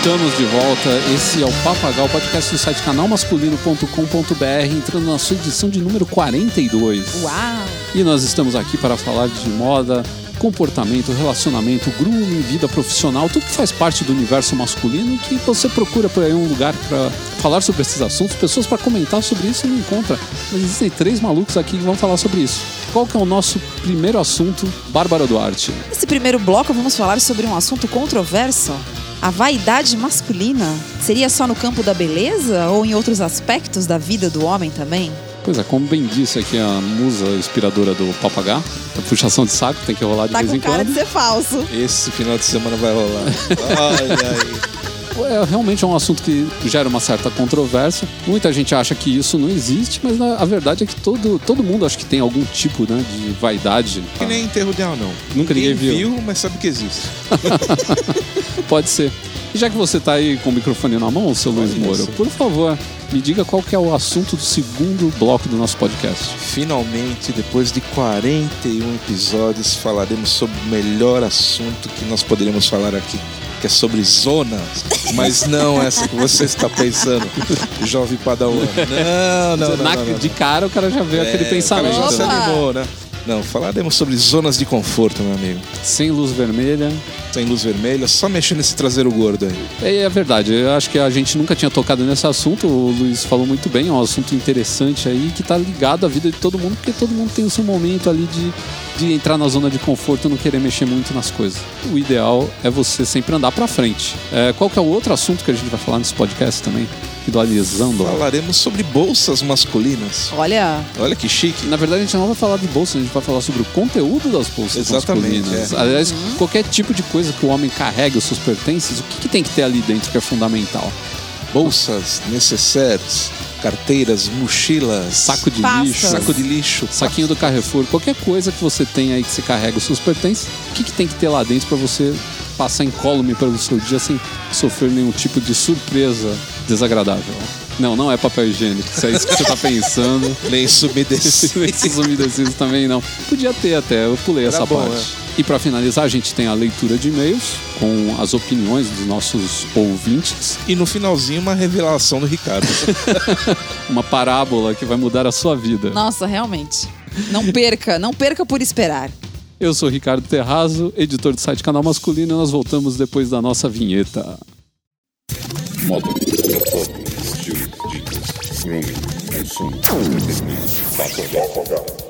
Estamos de volta. Esse é o Papagal, podcast do site canalmasculino.com.br, entrando na sua edição de número 42. Uau! E nós estamos aqui para falar de moda, comportamento, relacionamento, grooming, vida profissional, tudo que faz parte do universo masculino e que você procura por aí um lugar para falar sobre esses assuntos, pessoas para comentar sobre isso e não encontra. Mas existem três malucos aqui que vão falar sobre isso. Qual que é o nosso primeiro assunto, Bárbara Duarte? Nesse primeiro bloco vamos falar sobre um assunto controverso. A vaidade masculina seria só no campo da beleza ou em outros aspectos da vida do homem também? Pois é, como bem disse aqui a musa inspiradora do papagá, a puxação de saco tem que rolar de Tá vez com em cara quando. de ser falso. Esse final de semana vai rolar. Ai, ai. É realmente é um assunto que gera uma certa controvérsia. Muita gente acha que isso não existe, mas a verdade é que todo, todo mundo acha que tem algum tipo né, de vaidade. Que nem enterro de anão. Nunca ninguém viu. mas sabe que existe. Pode ser. E já que você está aí com o microfone na mão, seu Luiz Moura, só. por favor, me diga qual que é o assunto do segundo bloco do nosso podcast. Finalmente, depois de 41 episódios, falaremos sobre o melhor assunto que nós poderíamos falar aqui. Que é sobre zonas, mas não essa que você está pensando, jovem padawan. Não, não, não. Na- não, não, de cara o cara já vê É, aquele o cara pensamento. já se animou, né? Não, falaremos sobre zonas de conforto, meu amigo. Sem luz vermelha. Sem luz vermelha, só mexer nesse traseiro gordo aí. É, é verdade, eu acho que a gente nunca tinha tocado nesse assunto, o Luiz falou muito bem, é um assunto interessante aí que tá ligado à vida de todo mundo, porque todo mundo tem o seu momento ali de, de entrar na zona de conforto e não querer mexer muito nas coisas. O ideal é você sempre andar pra frente. É, qual que é o outro assunto que a gente vai falar nesse podcast também? Atualizando. Falaremos sobre bolsas masculinas. Olha, Olha que chique. Na verdade, a gente não vai falar de bolsa, a gente vai falar sobre o conteúdo das bolsas Exatamente, masculinas. é. Aliás, qualquer tipo de coisa que o homem carregue os seus pertences, o que, que tem que ter ali dentro que é fundamental? bolsas, necessaires, carteiras, mochilas, Saco de Pastas. lixo, saco de lixo, saquinho do Carrefour, qualquer coisa que você tenha aí que você carrega os seus pertences, o que, que tem que ter lá dentro para você passar incólume pelo seu dia sem sofrer nenhum tipo de surpresa desagradável? Não, não é papel higiênico, se é isso que você tá pensando. lenço umedecido. Esses umedecidos também não. Podia ter até, eu pulei Era essa bom, parte. E para finalizar, a gente tem a leitura de e-mails com as opiniões dos nossos ouvintes, e no finalzinho uma revelação do Ricardo. uma parábola que vai mudar a sua vida. nossa, realmente. Não perca, não perca por esperar. Eu sou Ricardo Terrazo, editor do site Canal Masculino, e nós voltamos depois da nossa vinheta. Moda, transporte, estilo, dicas, grooming, consumo, entretenimento, papagal.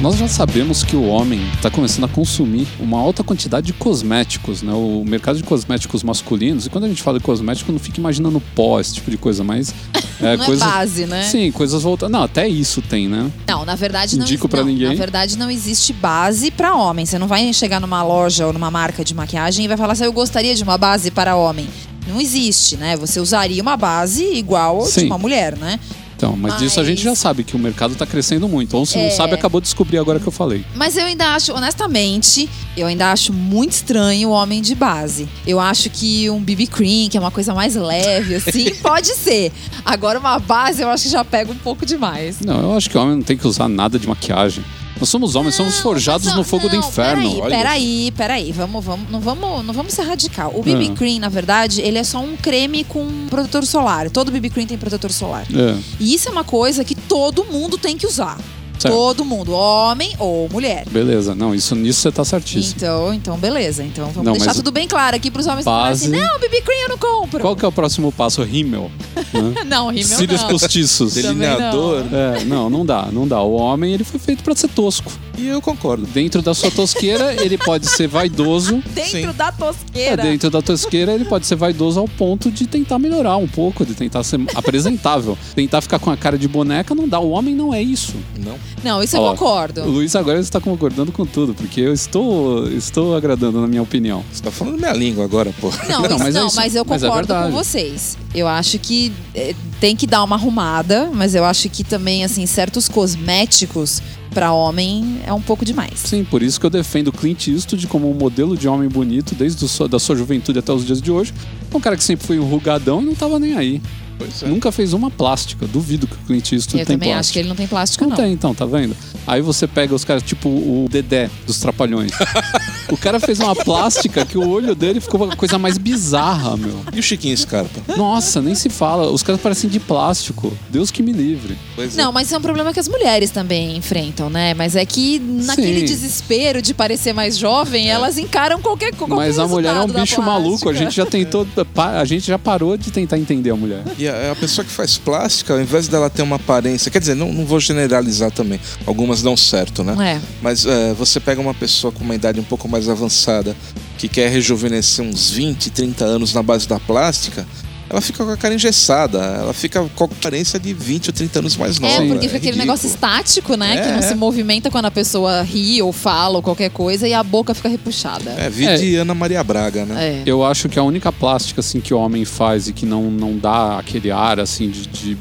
Nós já sabemos que o homem está começando a consumir uma alta quantidade de cosméticos, né? O mercado de cosméticos masculinos, e quando a gente fala de cosmético, não fica imaginando pó, esse tipo de coisa, mas. É, não coisa... é base, né? Sim, coisas voltadas. Não, até isso tem, né? Não, na verdade não, Indico não, ninguém. Na verdade não existe base pra homem. Você não vai chegar numa loja ou numa marca de maquiagem e vai falar assim, eu gostaria de uma base para homem. Não existe, né? Você usaria uma base igual a de uma mulher, né? Então, mas, disso a gente já Mas- sabe que o mercado está crescendo muito. Ou se não É. sabe, acabou de descobrir agora que eu falei. Mas eu ainda acho, honestamente, eu ainda acho muito estranho o homem de base. Eu acho que um BB cream, que é uma coisa mais leve, assim, pode ser. Agora uma base eu acho que já pega um pouco demais. Não, eu acho que o homem não tem que usar nada de maquiagem. Nós somos homens, somos forjados ó, no fogo do não, inferno. Peraí, olha peraí, peraí. Vamos, vamos, não, vamos, não vamos ser radical. O BB Ah. Cream, na verdade, ele é só um creme com protetor solar. Todo BB Cream tem protetor solar. É, E isso é uma coisa que todo mundo tem que usar. Certo. Todo mundo, homem ou mulher. beleza. Não, isso nisso você tá certíssimo. Então, então, beleza. Então vamos Não, deixar tudo bem claro aqui pros homens que assim: Base- não, BB Cream eu não compro. Qual que é o próximo passo? Rímel. Né? Não, rímel Cílios não. postiços. Delineador. É, não, não dá, não dá. O homem, ele foi feito para ser tosco. E eu concordo. Dentro da sua tosqueira, ele pode ser vaidoso. Dentro Sim. da É, tosqueira. dentro da tosqueira, ele pode ser vaidoso ao ponto de tentar melhorar um pouco, de tentar ser apresentável. tentar ficar com a cara de boneca não dá. O homem não é isso. Não. Não, isso eu Ó, concordo. O Luiz agora está concordando com tudo, porque eu estou, estou agradando na minha opinião. Você tá falando minha língua agora, pô. Não, Não, mas é não, isso. mas eu Mas é concordo com vocês. Eu acho que eh, tem que dar uma arrumada, mas eu acho que também, assim, certos cosméticos pra homem é um pouco demais. Sim, por isso que eu defendo o Clint Eastwood como um modelo de homem bonito desde o sua- da sua juventude até os dias de hoje. É um cara que sempre foi enrugadão e não tava nem aí. Pois é. Nunca fez uma plástica. Duvido que o Clint Eastwood Eu tem também plástica. acho que ele não tem plástico, Não não. tem, então, tá vendo? Aí você pega os caras, tipo o Dedé dos Trapalhões. o cara fez uma plástica que o olho dele ficou uma coisa mais bizarra, meu. E o Chiquinho Scarpa? Nossa, nem se fala. Os caras parecem de plástico. Deus que me livre. Pois é. Não, mas isso é um problema que as mulheres também enfrentam, né? Mas é que naquele Sim. desespero de parecer mais jovem, elas encaram qualquer coisa. Mas a mulher é um bicho maluco. A gente já tentou. A gente já parou de tentar entender a mulher. E a, a pessoa que faz plástica, ao invés dela ter uma aparência. Quer dizer, não, não vou generalizar também. Algumas dão certo, né? É. Mas é, você pega uma pessoa com uma idade um pouco mais avançada que quer rejuvenescer uns 20, 30 anos na base da plástica, ela fica com a cara engessada. Ela fica com a aparência de 20 ou 30 anos mais nova. É, porque é fica aquele ridículo. negócio estático, né? que É, não é. se movimenta quando a pessoa ri ou fala ou qualquer coisa e a boca fica repuxada. É, vi de Ana Maria Braga, né? É. Eu acho que a única plástica assim que o homem faz e que não, não dá aquele ar assim de, de-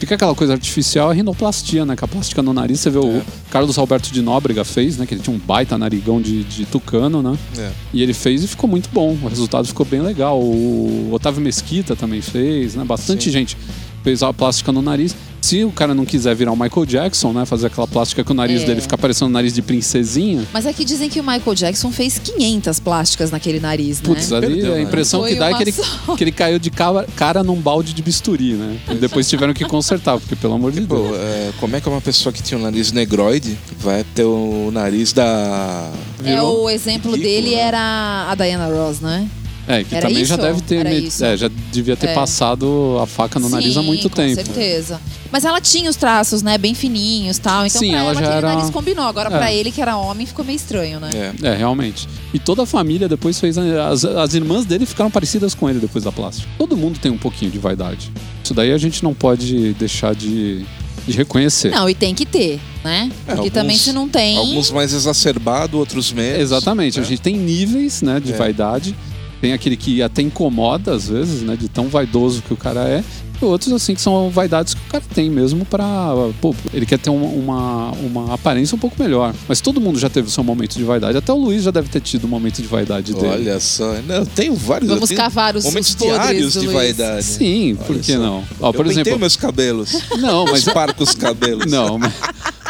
Fica aquela coisa artificial é a rinoplastia, né? Que a plástica no nariz, você vê o Carlos Alberto de Nóbrega fez, né? Que ele tinha um baita narigão de, de tucano, né? É. E ele fez e ficou muito bom. O resultado ficou bem legal. O Otávio Mesquita também fez, né? Bastante Sim. gente fez a plástica no nariz. Se o cara não quiser virar o Michael Jackson, né? Fazer aquela plástica que o nariz É. dele fica parecendo um nariz de princesinha. Mas aqui dizem que o Michael Jackson fez 500 plásticas naquele nariz, né? Putz, ali Perdeu, a né? impressão que dá é que ele, só. que ele caiu de cara, cara num balde de bisturi, né? E depois tiveram que consertar, porque pelo amor de Pô, Deus. é, como é que uma pessoa que tinha um nariz negroide vai ter o nariz da. É, Virou o exemplo ridículo, dele né? era a Diana Ross, né? É, que Era também já isso? deve ter. Era met- isso. é, já devia ter É. passado a faca no nariz há Sim, muito com tempo. certeza. Mas ela tinha os traços, né? Bem fininhos e tal. Então Sim, pra ela ela, já aquele era- nariz combinou. Agora É. pra ele, que era homem, ficou meio estranho, né? É. É, realmente. E toda a família depois fez. As, as irmãs dele ficaram parecidas com ele depois da plástica. Todo mundo tem um pouquinho de vaidade. Isso daí a gente não pode deixar de, de reconhecer. Não, e tem que ter, né? É, Porque também se não tem. Alguns mais exacerbados, outros menos. Exatamente. A né? gente tem níveis, né, de É. vaidade. Tem aquele que até incomoda às vezes, né, de tão vaidoso que o cara é. E outros, assim, que são vaidades que o cara tem mesmo pra. Pô, ele quer ter uma, uma, uma aparência um pouco melhor. Mas todo mundo já teve o seu momento de vaidade. Até o Luiz já deve ter tido um momento de vaidade dele. Olha só. Não, eu tenho vários. Vamos eu tenho cavar os, momentos os diários de Luiz. vaidade. Sim, por Olha que só. não? Ó, eu por pentei exemplo. meus cabelos. Não, mas. Esparco os cabelos. Não, mas,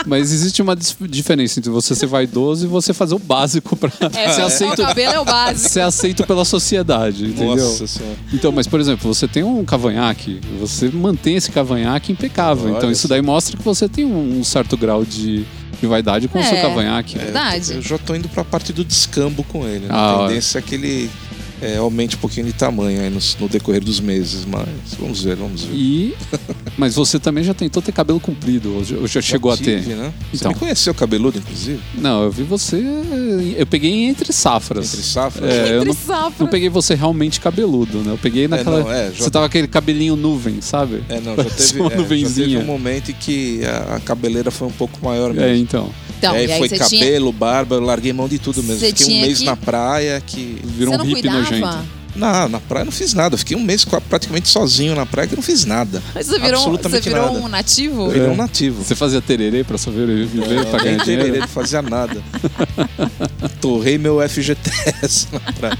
mas existe uma diferença entre você ser vaidoso e você fazer o básico pra É, ser o aceito. cabelo é o básico. Ser aceito pela sociedade, entendeu? Nossa senhora. Então, mas por exemplo, você tem um cavanhaque, você mantém esse cavanhaque impecável. Olha então isso daí mostra que você tem um certo grau de, de vaidade com o seu É. cavanhaque. É. Verdade. Eu já tô indo pra parte do descambo com ele. Né? Ah, a tendência é que ele é, aumente um pouquinho de tamanho aí no, no decorrer dos meses. Mas vamos ver, vamos ver. E mas você também já tentou ter cabelo comprido, ou já, ou já chegou Já tive, a ter? Né? Você Então. me conheceu cabeludo, inclusive? Não, eu vi você, eu peguei entre safras. Entre safras? É, eu Entre não, safras. não peguei você realmente cabeludo, né? Eu peguei naquela. não, é, já- Você tava com aquele cabelinho nuvem, sabe? É, não, já teve, uma é, já teve um momento em que a, a cabeleira foi um pouco maior mesmo. É, então. Então, e aí e aí foi você cabelo, barba, eu larguei mão de tudo mesmo. Você Fiquei um tinha mês que- na praia que. Virou Você um hippie cuidava? nojento. Não, na praia eu não fiz nada. Eu fiquei um mês praticamente sozinho na praia que eu não fiz nada. Mas Você virou, você Absolutamente virou nada. um nativo? Eu virei um nativo. Você fazia tererê pra sobreviver, pra Nem ganhar dinheiro? tererê, não fazia nada. Torrei meu FGTS na praia.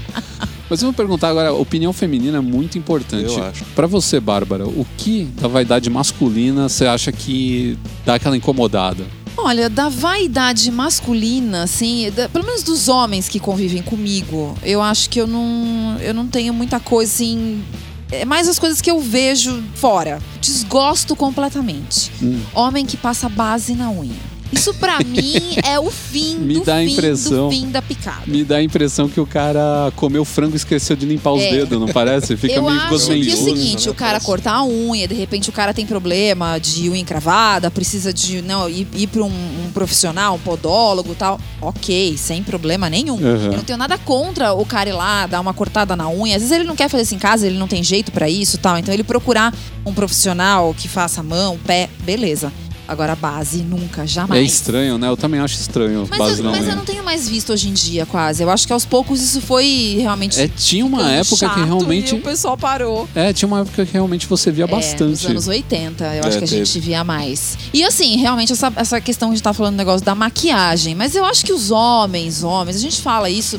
Mas eu vou perguntar agora, opinião feminina é muito importante. Eu acho. Pra você, Bárbara, o que da vaidade masculina você acha que dá aquela incomodada? Olha, da vaidade masculina, assim, da- pelo menos dos homens que convivem comigo, eu acho que eu não, eu não tenho muita coisa assim. É mais as coisas que eu vejo fora. Desgosto completamente. Hum. Homem que passa base na unha. Isso pra mim é o fim Me do dá fim impressão. do fim da picada. Me dá a impressão que o cara comeu frango e esqueceu de limpar os É. dedos, não parece? Fica eu meio acho que é o seguinte, o cara cortar a unha, de repente o cara tem problema de unha encravada, precisa de não, ir, ir para um, um profissional, um podólogo e tal. Ok, sem problema nenhum. Uhum. Eu não tenho nada contra o cara ir lá, dar uma cortada na unha. Às vezes ele não quer fazer isso em casa, ele não tem jeito pra isso e tal. Então ele procurar um profissional que faça mão, pé, beleza. Agora base, nunca, É jamais. estranho, né? Eu também acho estranho Mas, base eu, na mas eu não tenho mais visto hoje em dia, quase. Eu acho que aos poucos isso foi realmente. É, tinha uma época chato que realmente. E o pessoal parou. É, tinha uma época que realmente você via É, nos bastante. anos 80, eu É, acho que a teve. gente via mais. E assim, realmente, essa, essa questão que a gente tá falando, negócio da maquiagem. Mas eu acho que os homens, homens, a gente fala isso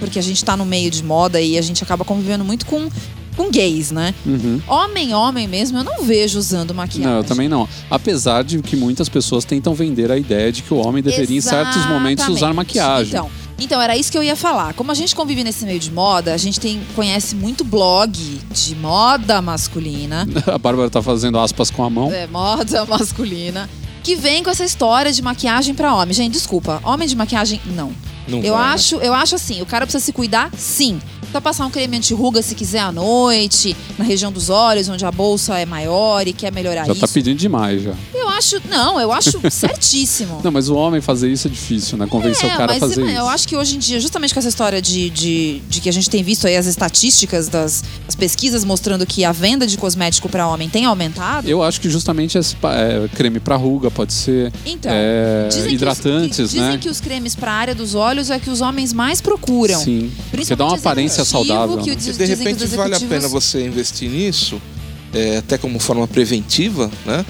porque a gente tá no meio de moda e a gente acaba convivendo muito com com gays, né? Uhum. Homem, homem mesmo, eu não vejo usando maquiagem. Não, eu também não. Apesar de que muitas pessoas tentam vender a ideia de que o homem deveria, em certos momentos, usar Exatamente. maquiagem. Então, então, era isso que eu ia falar. Como a gente convive nesse meio de moda, a gente tem, conhece muito blog de moda masculina. A Bárbara tá fazendo aspas com a mão. É, moda masculina. Que vem com essa história de maquiagem pra homem. Gente, desculpa. Homem de maquiagem, não. Não Eu vai, né? acho, eu acho assim, o cara precisa se cuidar, sim. Só passar um creme anti-ruga se quiser à noite, na região dos olhos, onde a bolsa é maior e quer melhorar Já isso. tá pedindo demais já. Eu acho, não, eu acho certíssimo. Não, mas o homem fazer isso é difícil, né? Convencer É, o cara a fazer eu isso. acho que hoje em dia, justamente com essa história de, de, de que a gente tem visto aí as estatísticas das as pesquisas mostrando que a venda de cosmético pra homem tem aumentado. Eu acho que justamente esse é, creme pra ruga pode ser Então, é, dizem que os- hidratantes, que, dizem né? que os cremes pra área dos olhos é que os homens mais procuram. Sim. Porque dá uma aparência saudável. que o né? E de repente os vale a executivos- pena você investir nisso, é, até como forma preventiva, né?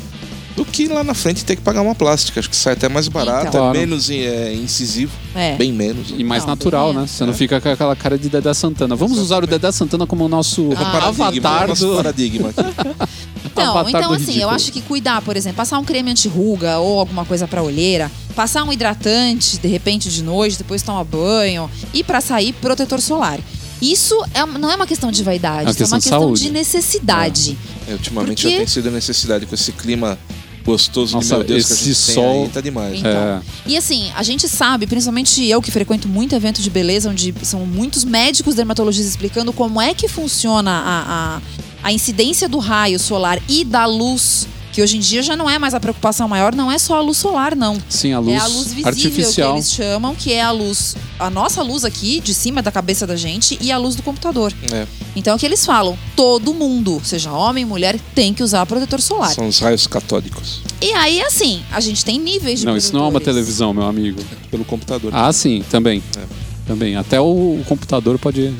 Do que lá na frente ter que pagar uma plástica. Acho que sai até mais barato, Então. Claro. é menos é, incisivo, É. bem menos. E mais Não, natural, né? Você não fica com aquela cara de Dedé Santana. Vamos usar o Dedé Santana como o nosso É paradigma, avatar nosso do... paradigma aqui. Então, Avatar então assim, eu ridículo. acho que cuidar, por exemplo, passar um creme anti-ruga ou alguma coisa pra olheira, passar um hidratante, de repente de noite, depois tomar banho e pra sair protetor solar. Isso é, não é uma questão de vaidade, É uma isso é uma questão de questão saúde. de necessidade. É, ultimamente Porque- já tem sido necessidade com esse clima gostoso Nossa, de meu Deus que a esse gente sol- tem aí, tá demais. Então, É. E assim, a gente sabe, principalmente eu que frequento muito evento de beleza, onde são muitos médicos dermatologistas explicando como é que funciona a, a, a incidência do raio solar e da luz, que hoje em dia já não é mais a preocupação maior, não é só a luz solar, não. Sim, a luz, é a luz visível artificial. que eles chamam, que é a luz, a nossa luz aqui, de cima da cabeça da gente, e a luz do computador. É, Então é o que eles falam: todo mundo, seja homem, mulher, tem que usar protetor solar. são os raios catódicos E aí, assim, a gente tem níveis de Não, isso não é uma televisão, meu amigo. pelo computador. Ah, sim, também. É. Também. Até o computador pode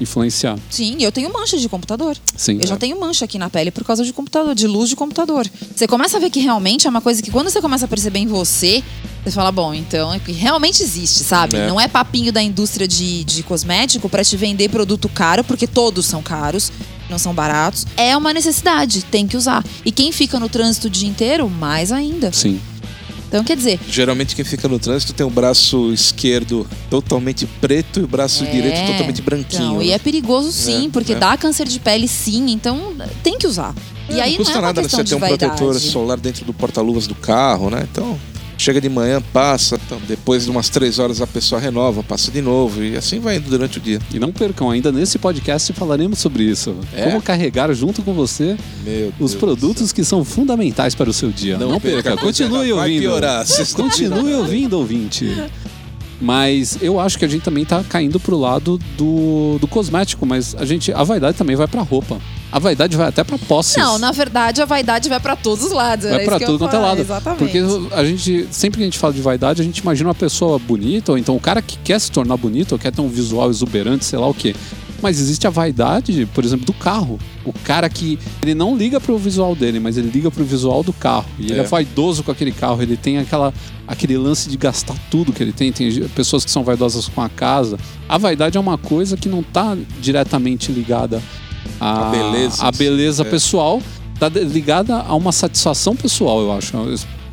influenciar. Sim, eu tenho mancha de computador. Sim. Eu já tenho mancha aqui na pele por causa de computador, de luz de computador. Você começa a ver que realmente é uma coisa que quando você começa a perceber em você, você fala, bom, então é que realmente existe, sabe? É. Não é papinho da indústria de, de cosmético pra te vender produto caro, porque todos são caros, não são baratos. É uma necessidade, tem que usar. E quem fica no trânsito o dia inteiro, mais ainda. Sim. Então, quer dizer, Geralmente quem fica no trânsito tem o braço esquerdo totalmente preto e o braço É, direito totalmente branquinho. Então, e né? é perigoso sim, É, porque é. dá câncer de pele sim, então tem que usar. E É, aí não custa não é uma nada você ter um vaidade. protetor solar dentro do porta-luvas do carro, né? Então, chega de manhã, passa, então, depois de umas três horas a pessoa renova, passa de novo e assim vai indo durante o dia. E não percam, ainda nesse podcast falaremos sobre isso. É? Como carregar junto com você Meu os Deus produtos que são fundamentais para o seu dia. Não, perca, a coisa continue vai ouvindo. piorar, vocês estão Continue ouvindo, ouvinte. Mas eu acho que a gente também tá caindo pro lado do, do cosmético, mas a gente a vaidade também vai pra roupa. A vaidade vai até pra posses. Não, na verdade a vaidade vai pra todos os lados. Vai que tudo quanto é lado. Exatamente. Porque a gente, sempre que a gente fala de vaidade, a gente imagina uma pessoa bonita, ou então o cara que quer se tornar bonito, ou quer ter um visual exuberante, sei lá o quê. Mas existe a vaidade, por exemplo, do carro. O cara que ele não liga pro visual dele, mas ele liga pro visual do carro. E ele É. é vaidoso com aquele carro, ele tem aquela, aquele lance de gastar tudo que ele tem. Tem pessoas que são vaidosas com a casa. A vaidade é uma coisa que não tá diretamente ligada à, A beleza. à beleza É. pessoal, tá ligada a uma satisfação pessoal, eu acho.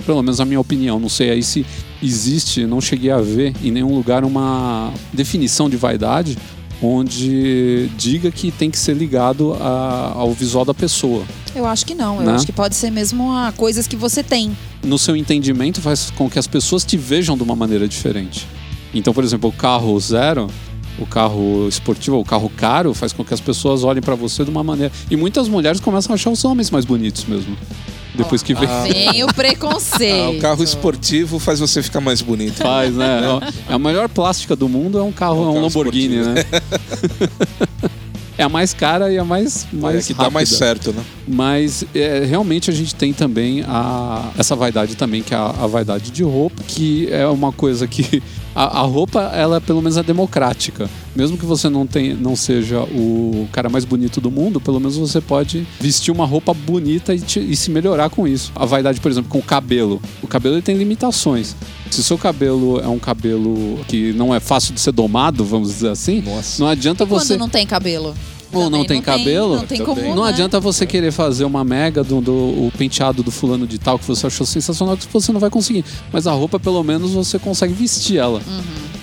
Pelo menos a minha opinião. Não sei aí se existe, não cheguei a ver em nenhum lugar uma definição de vaidade onde diga que tem que ser ligado a- ao visual da pessoa. Eu acho que não. Eu Né? acho que pode ser mesmo a coisas que você tem. No seu entendimento, faz com que as pessoas te vejam de uma maneira diferente. Então, por exemplo, o carro zero, o carro esportivo, o carro caro, faz com que as pessoas olhem pra você de uma maneira. E muitas mulheres começam a achar os homens mais bonitos mesmo. Depois que vê. Vem o preconceito. Ah, o carro esportivo faz você ficar mais bonito. Faz, né? É a melhor plástica do mundo é um carro, é um, carro Lamborghini, esportivo. né? é a mais cara e a mais, mais é que dá mais rápida. certo, né? Mas é, realmente a gente tem também a, essa vaidade também, que é a, a vaidade de roupa, que é uma coisa que. A, a roupa, ela pelo menos é democrática. Mesmo que você não, tenha, não seja o cara mais bonito do mundo, pelo menos você pode vestir uma roupa bonita e, te- e se melhorar com isso. A vaidade, por exemplo, com o cabelo. O cabelo ele tem limitações. Se o seu cabelo é um cabelo que não é fácil de ser domado, vamos dizer assim, Nossa. não adianta Quando você. não tem cabelo. Ou não Também tem cabelo, Não tem como. Não né? adianta você querer fazer uma mega do, do o penteado do fulano de tal que você achou sensacional que você não vai conseguir. Mas a roupa, pelo menos, você consegue vestir ela.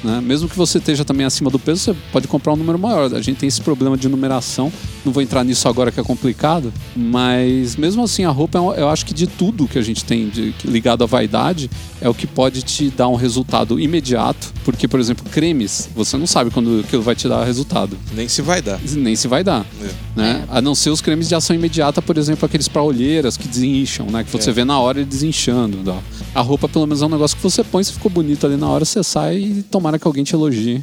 Né? Mesmo que você esteja também acima do peso, você pode comprar um número maior. A gente tem esse problema de numeração. Não vou entrar nisso agora que é complicado. Mas mesmo assim, a roupa, é eu acho que de tudo que a gente tem de- ligado à vaidade, é o que pode te dar um resultado imediato. Porque, por exemplo, cremes, você não sabe quando aquilo vai te dar resultado. Nem se vai dar. Nem se vai dar. Né? A não ser os cremes de ação imediata, por exemplo, aqueles para olheiras que desincham, né? Que você É. vê na hora ele desinchando. A roupa, pelo menos, é um negócio que você põe, se ficou bonito ali na hora, você sai e tomara que alguém te elogie.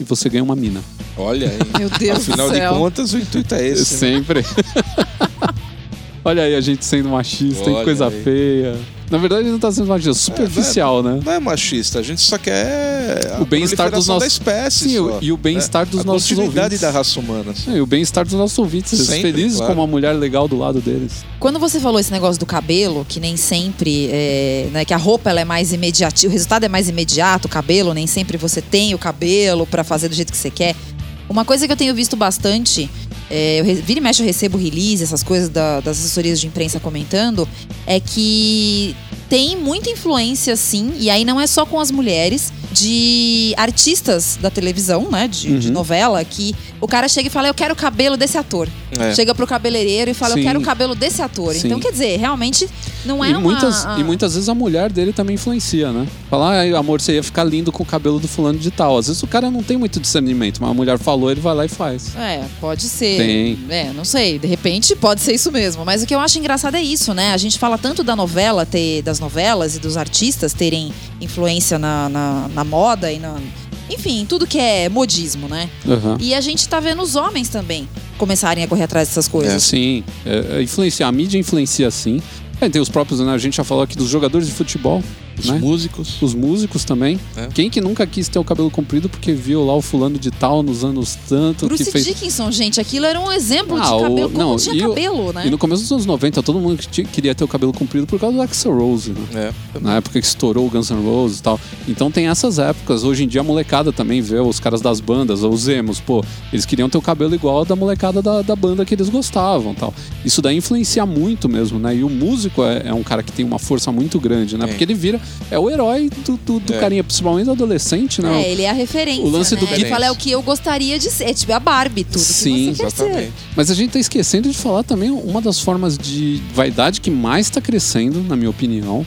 E você ganha uma mina. Olha aí. Meu Deus Afinal do de céu. contas, o intuito é esse. né? Olha aí a gente sendo machista, tem Olha coisa aí. feia. Na verdade, não tá sendo machista, superficial, né? Não é machista, a gente só quer a O bem-estar dos nossos- da espécie. Sim, só, e o bem-estar né? dos a nossos ouvintes. da raça humana. É, E o bem-estar dos nossos ouvintes, Sempre, felizes claro. com uma mulher legal do lado deles. Quando você falou esse negócio do cabelo, que nem sempre, é, né, que a roupa ela é mais imediata, o resultado é mais imediato, o cabelo, nem sempre você tem o cabelo pra fazer do jeito que você quer. Uma coisa que eu tenho visto bastante, é, eu vira e mexe eu recebo release, essas coisas da- das assessorias de imprensa comentando, é que tem muita influência, sim, e aí não é só com as mulheres, de artistas da televisão, né, de, de Uhum. novela, que o cara chega e fala, eu quero o cabelo desse ator. É. Chega pro cabeleireiro e fala, Sim. eu quero o cabelo desse ator. Sim. Então, quer dizer, realmente não é e, uma... muitas, ah, e muitas vezes a mulher dele também influencia, né? Falar, "Ai, amor, você ia ficar lindo com o cabelo do fulano de tal. Às vezes o cara não tem muito discernimento, mas a mulher falou, ele vai lá e faz. É, pode ser. Tem. É, não sei. De repente pode ser isso mesmo. Mas o que eu acho engraçado é isso, né? A gente fala tanto da novela, ter, das novelas e dos artistas terem influência na, na, na moda e na. Enfim, tudo que é modismo, né? Aham. E a gente tá vendo os homens também começarem a correr atrás dessas coisas. Sim, é, é, influencia. A mídia influencia sim. É, tem os próprios, né? A gente já falou aqui dos jogadores de futebol, Os né? músicos. Os músicos também. É. Quem que nunca quis ter o cabelo comprido porque viu lá o fulano de tal nos anos tanto Bruce que fez. Dickinson, gente, aquilo era um exemplo Ah, de o- cabelo. Como não, tinha e o- cabelo, né? E no começo dos anos 90, todo mundo queria ter o cabelo comprido por causa do Axel Rose, né? É. Na época que estourou o Guns N' Roses e tal. Então tem essas épocas. Hoje em dia a molecada também vê os caras das bandas, os emos, pô, eles queriam ter o cabelo igual da molecada da, da banda que eles gostavam tal. Isso daí influencia muito mesmo, né? E o músico é, é um cara que tem uma força muito grande, né? Tem. Porque ele vira. É o herói do, do, do É. carinha, principalmente do adolescente, né? É, ele é a referência. o lance né? do Ele fala, é o que eu gostaria de ser. É tipo a Barbie, tudo Sim, que você quer ser. Exatamente. Mas a gente tá esquecendo de falar também uma das formas de vaidade que mais tá crescendo, na minha opinião.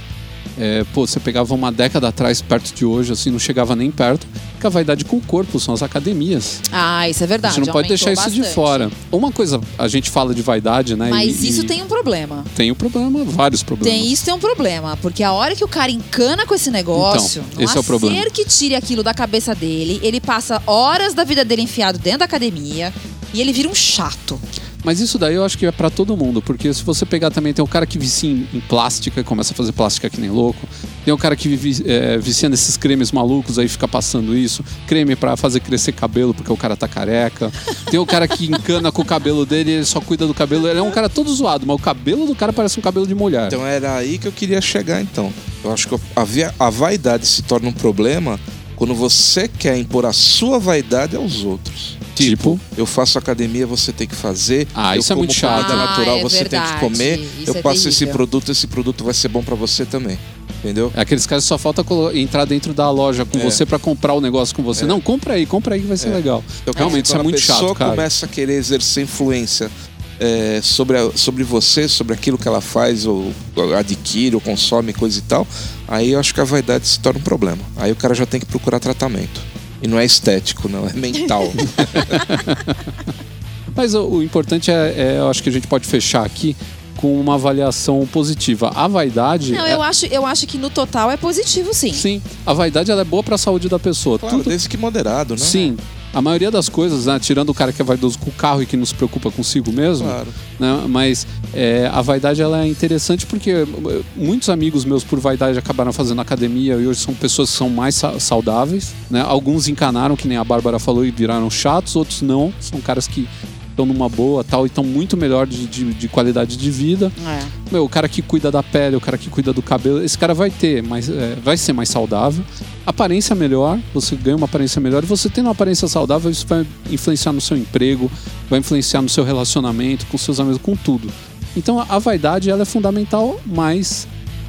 É, pô, você pegava uma década atrás, perto de hoje, assim, não chegava nem perto. Que a vaidade com o corpo são as academias. Ah, isso é verdade. a gente não pode deixar isso de bastante. fora. Uma coisa, a gente fala de vaidade, né? Mas e- isso e tem um problema. tem um problema, vários problemas. Tem isso tem um problema, porque a hora que o cara encana com esse negócio, Então, não esse é o problema. ser que tire aquilo da cabeça dele, ele passa horas da vida dele enfiado dentro da academia e ele vira um chato. Mas isso daí eu acho que é pra todo mundo, porque se você pegar também, tem o cara que vicia em, em plástica começa a fazer plástica que nem louco. Tem o cara que vive, é, vicia nesses cremes malucos aí fica passando isso. Creme pra fazer crescer cabelo porque o cara tá careca. Tem o cara que encana com o cabelo dele e ele só cuida do cabelo. Ele é um cara todo zoado, mas o cabelo do cara parece um cabelo de mulher. Então era aí que eu queria chegar então. Eu acho que a, via- a vaidade se torna um problema quando você quer impor a sua vaidade aos outros. Tipo? Eu faço academia, você tem que fazer. Ah, eu isso é muito chato. comida Ah, natural, é você tem verdade. que comer. Isso eu é passo esse terrível. produto, esse produto vai ser bom pra você também. Entendeu? É aqueles caras só falta entrar dentro da loja com É. você pra comprar o negócio com você. É. Não, compra aí, compra aí que vai ser É. legal. Então, Realmente, isso é quando muito a pessoa chato, cara. começa a querer exercer influência é, sobre, a- sobre você, sobre aquilo que ela faz, ou, ou adquire, ou consome, coisa e tal, aí eu acho que a vaidade se torna um problema. Aí o cara já tem que procurar tratamento. E não é estético, não, é mental. Mas o, o importante é, é, eu acho que a gente pode fechar aqui com uma avaliação positiva. A vaidade. Não, é- eu acho, eu acho que no total é positivo, sim. Sim, a vaidade ela é boa pra saúde da pessoa. claro, Tudo, desde que moderado, né? sim. A maioria das coisas, né, tirando o cara que é vaidoso com o carro e que não se preocupa consigo mesmo, Claro. né, mas é, a vaidade ela é interessante porque eh, muitos amigos meus por vaidade acabaram fazendo academia e hoje são pessoas que são mais sa- saudáveis. Né? Alguns encanaram, que nem a Bárbara falou, e viraram chatos, outros não. São caras que estão numa boa tal, e estão muito melhor de, de, de qualidade de vida. É. Meu, o cara que cuida da pele, o cara que cuida do cabelo, esse cara vai ter, mais, é, vai ser mais saudável. Aparência melhor, você ganha uma aparência melhor. E você tendo uma aparência saudável, isso vai influenciar no seu emprego, vai influenciar no seu relacionamento, com seus amigos, com tudo. Então a, a vaidade ela é fundamental, mas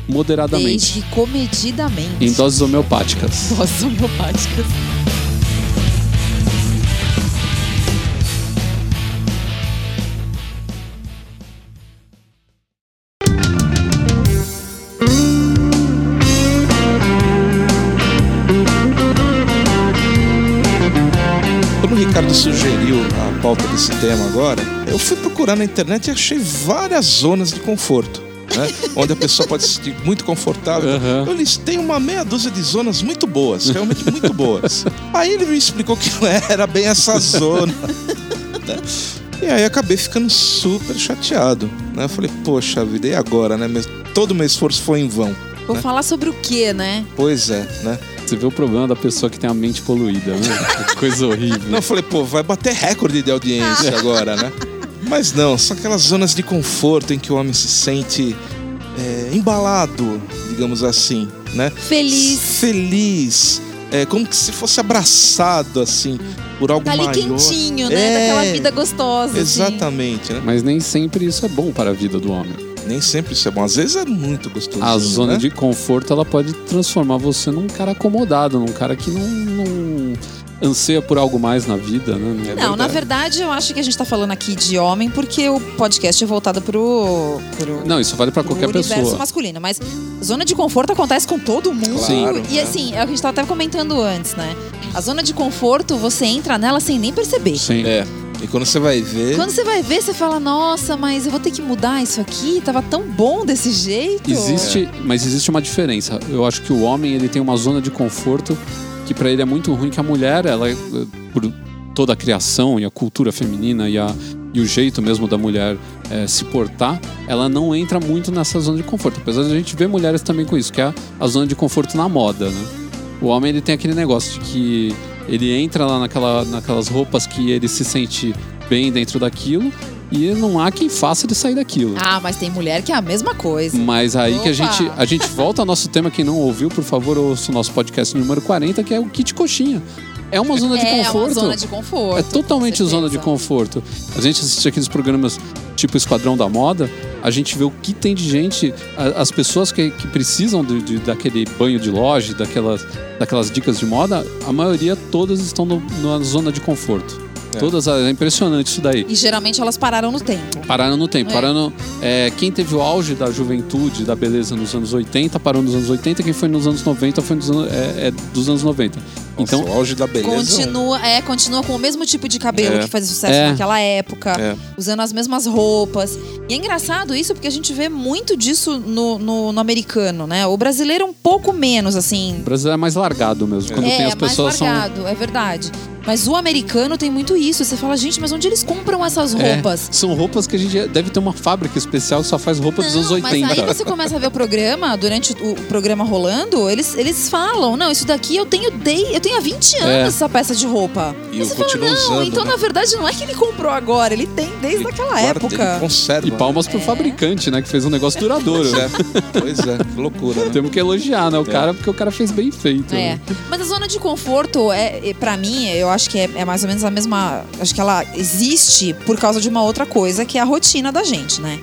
moderadamente. Desde comedidamente. Em doses homeopáticas. Doses homeopáticas. Ricardo sugeriu a pauta desse tema agora, eu fui procurar na internet e achei várias zonas de conforto. Né? Onde a pessoa pode se sentir muito confortável. Aham. Eu listei uma meia dúzia de zonas muito boas, realmente muito boas. Aí ele me explicou que não era bem essa zona. né? E aí acabei ficando super chateado. Né? Eu falei, poxa vida, e agora, né? Todo meu esforço foi em vão. Vou Né? falar sobre o quê, né? Pois é, né? Você vê o problema da pessoa que tem a mente poluída, né? Que Coisa horrível. Não, eu falei, pô, vai bater recorde de audiência agora, né? Mas não, são aquelas zonas de conforto em que o homem se sente é, embalado, digamos assim, né? Feliz. Feliz. É, como que se fosse abraçado, assim, por algo Tá ali maior. quentinho, né? É, Daquela vida gostosa. assim. Exatamente, né? Mas nem sempre isso é bom para a vida do homem. Nem sempre isso é bom. Às vezes é muito gostoso. A zona né? de conforto ela pode transformar você num cara acomodado, num cara que não, não anseia por algo mais na vida, né? Não, na verdade, eu acho que a gente tá falando aqui de homem porque o podcast é voltado pro. pro Não, isso vale para qualquer universo pessoa. masculino. Mas zona de conforto acontece com todo mundo. Claro, e né? assim, é o que a gente tava até comentando antes, né? A zona de conforto, você entra nela sem nem perceber. Sim. É. E quando você vai ver. Quando você vai ver, você fala, nossa, mas eu vou ter que mudar isso aqui? Tava tão bom desse jeito. Existe, mas existe uma diferença. Eu acho que o homem ele tem uma zona de conforto que para ele é muito ruim que a mulher, ela por toda a criação e a cultura feminina e, a, e o jeito mesmo da mulher eh, se portar, ela não entra muito nessa zona de conforto. Apesar de a gente ver mulheres também com isso, que é a, a zona de conforto na moda, né? O homem ele tem aquele negócio de que ele entra lá naquela, naquelas roupas que ele se sente bem dentro daquilo e não há quem faça ele sair daquilo. Ah, mas tem mulher que é a mesma coisa. Mas aí que a Opa! gente, a gente volta ao nosso tema. Quem não ouviu, por favor, ouça o nosso podcast número 40, que é o kit coxinha. É uma zona de é conforto. uma zona de conforto. É totalmente zona de conforto. A gente assiste aqueles programas tipo Esquadrão da Moda, a gente vê o que tem de gente, as pessoas que, que precisam de, de- daquele banho de loja, daquelas, daquelas dicas de moda, a maioria todas estão no- na zona de conforto. É. Todas, é impressionante isso daí. E geralmente elas pararam no tempo. Pararam no tempo. É. Pararam, é, quem teve o auge da juventude, da beleza nos anos 80, parou nos anos 80. Quem foi nos anos 90 foi nos é, é dos anos 90. Nossa, Então, o auge da beleza. Continua, é, continua com o mesmo tipo de cabelo É. que fazia sucesso É. naquela época, É. usando as mesmas roupas. E é engraçado isso porque a gente vê muito disso no, no, no americano, né? O brasileiro é um pouco menos, assim. o Brasil é mais largado mesmo. Quando é, tem as mais pessoas são. largado, é verdade. Mas o americano tem muito isso. Você fala, gente, mas onde eles compram essas É, roupas? são roupas que a gente deve ter uma fábrica especial que só faz roupa dos Não, anos 80. Mas aí você começa a ver o programa, durante o programa rolando, eles, eles falam, não, isso daqui eu tenho eu tenho há 20 anos É. essa peça de roupa. E eu você fala, não, usando, então né? na verdade não é que ele comprou agora, ele tem desde aquela Guarda, época. Ele conserva. E palmas É. pro fabricante, né? Que fez um negócio duradouro. Pois é, pois é, que loucura, né? Temos que elogiar, né? O cara, porque o cara fez bem feito. É. né? Mas a zona de conforto, é, é, para mim, eu acho que é, é mais ou menos a mesma. Acho que ela existe por causa de uma outra coisa, que é a rotina da gente, né?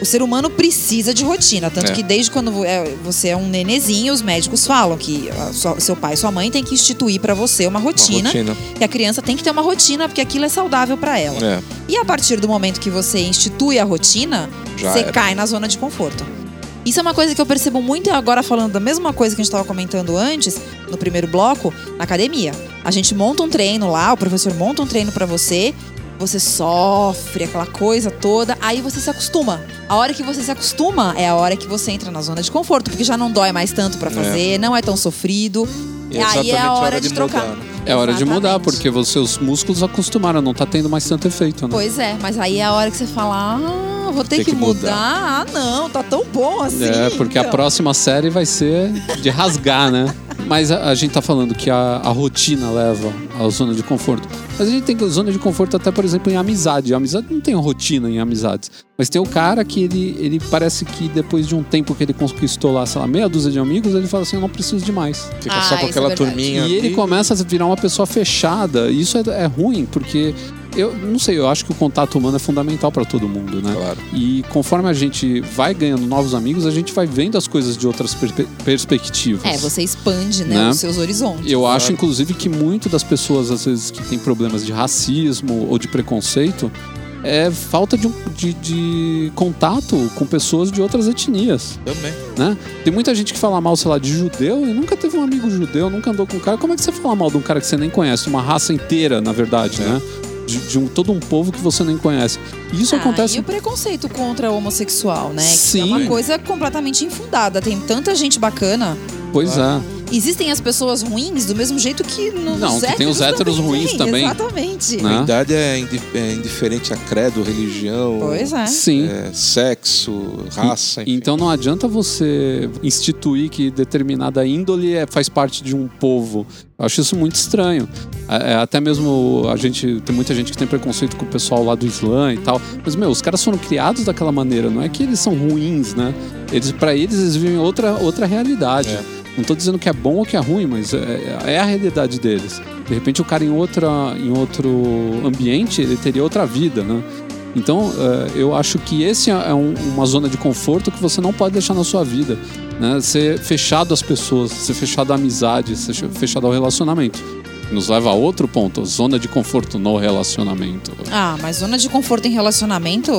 O ser humano precisa de rotina. Tanto É. que desde quando é, você é um nenezinho, os médicos falam que a sua- seu pai e sua mãe têm que instituir pra você uma Uma rotina. rotina. Que a criança tem que ter uma rotina, porque aquilo é saudável pra ela. É, E a partir do momento que você institui a rotina, Já você era. cai na zona de conforto. Isso é uma coisa que eu percebo muito e agora falando da mesma coisa que a gente estava comentando antes, no primeiro bloco, na academia. A gente monta um treino lá, o professor monta um treino pra você, você sofre aquela coisa toda, aí você se acostuma. A hora que você se acostuma é a hora que você entra na zona de conforto, porque já não dói mais tanto pra fazer, não é tão sofrido. E é aí é a a hora, hora de, de trocar. mudar, né? É hora de mudar, porque os músculos acostumaram, não tá tendo mais tanto efeito, né? Pois é, mas aí é a hora que você fala, ah, vou ter que, que mudar. mudar. Ah, não, tá tão bom assim. É, porque a então. próxima série vai ser de rasgar, né? Mas a, a gente tá falando que a, a rotina leva à zona de conforto. Mas a gente tem zona de conforto até, por exemplo, em amizade. A amizade não tem rotina em amizades. Mas tem o cara que ele, ele parece que depois de um tempo que ele conquistou lá, sei lá, meia dúzia de amigos, ele fala assim, eu não preciso de mais. Fica Ah, só com é aquela verdade. turminha. E ele começa a virar uma pessoa fechada. E isso é, é ruim, porque eu não sei, eu acho que o contato humano é fundamental para todo mundo, né? Claro. E conforme a gente vai ganhando novos amigos, a gente vai vendo as coisas de outras perspe- perspectivas. É, você expande, né, Né? os seus horizontes. Eu acho, inclusive, que muito das pessoas, às vezes, que têm problemas de racismo ou de preconceito, é falta de, de- de contato com pessoas de outras etnias, Também. né? Tem muita gente que fala mal, sei lá, de judeu e nunca teve um amigo judeu, nunca andou com um cara. Como é que você fala mal de um cara que você nem conhece? Uma raça inteira, na verdade, É. né? De, de um, todo um povo que você nem conhece. E isso Ah, acontece... E o preconceito contra o homossexual, né? Que Sim. é uma coisa completamente infundada. Tem tanta gente bacana. Pois é. Existem as pessoas ruins do mesmo jeito que no, Não, nos que tem os héteros também ruins tem, também. Exatamente. Né? A idade é, indi- é indiferente a credo, religião, Pois é. Sim. é, sexo, raça, enfim. Então não adianta você instituir que determinada índole é- faz parte de um povo. Eu acho isso muito estranho. É, é, até mesmo a gente tem muita gente que tem preconceito com o pessoal lá do Islã e tal. Mas meu, os caras foram criados daquela maneira. Não é que eles são ruins, né? Eles para eles eles vivem outra outra realidade. É. Não tô dizendo que é bom ou que é ruim, mas é, é a realidade deles. De repente o cara em outra em outro ambiente ele teria outra vida, né? Então, eh, eu acho que esse é um- uma zona de conforto que você não pode deixar na sua vida. Né? Ser fechado às pessoas, ser fechado à amizade, ser fechado ao relacionamento. Nos leva a outro ponto, zona de conforto no relacionamento. Ah, mas zona de conforto em relacionamento.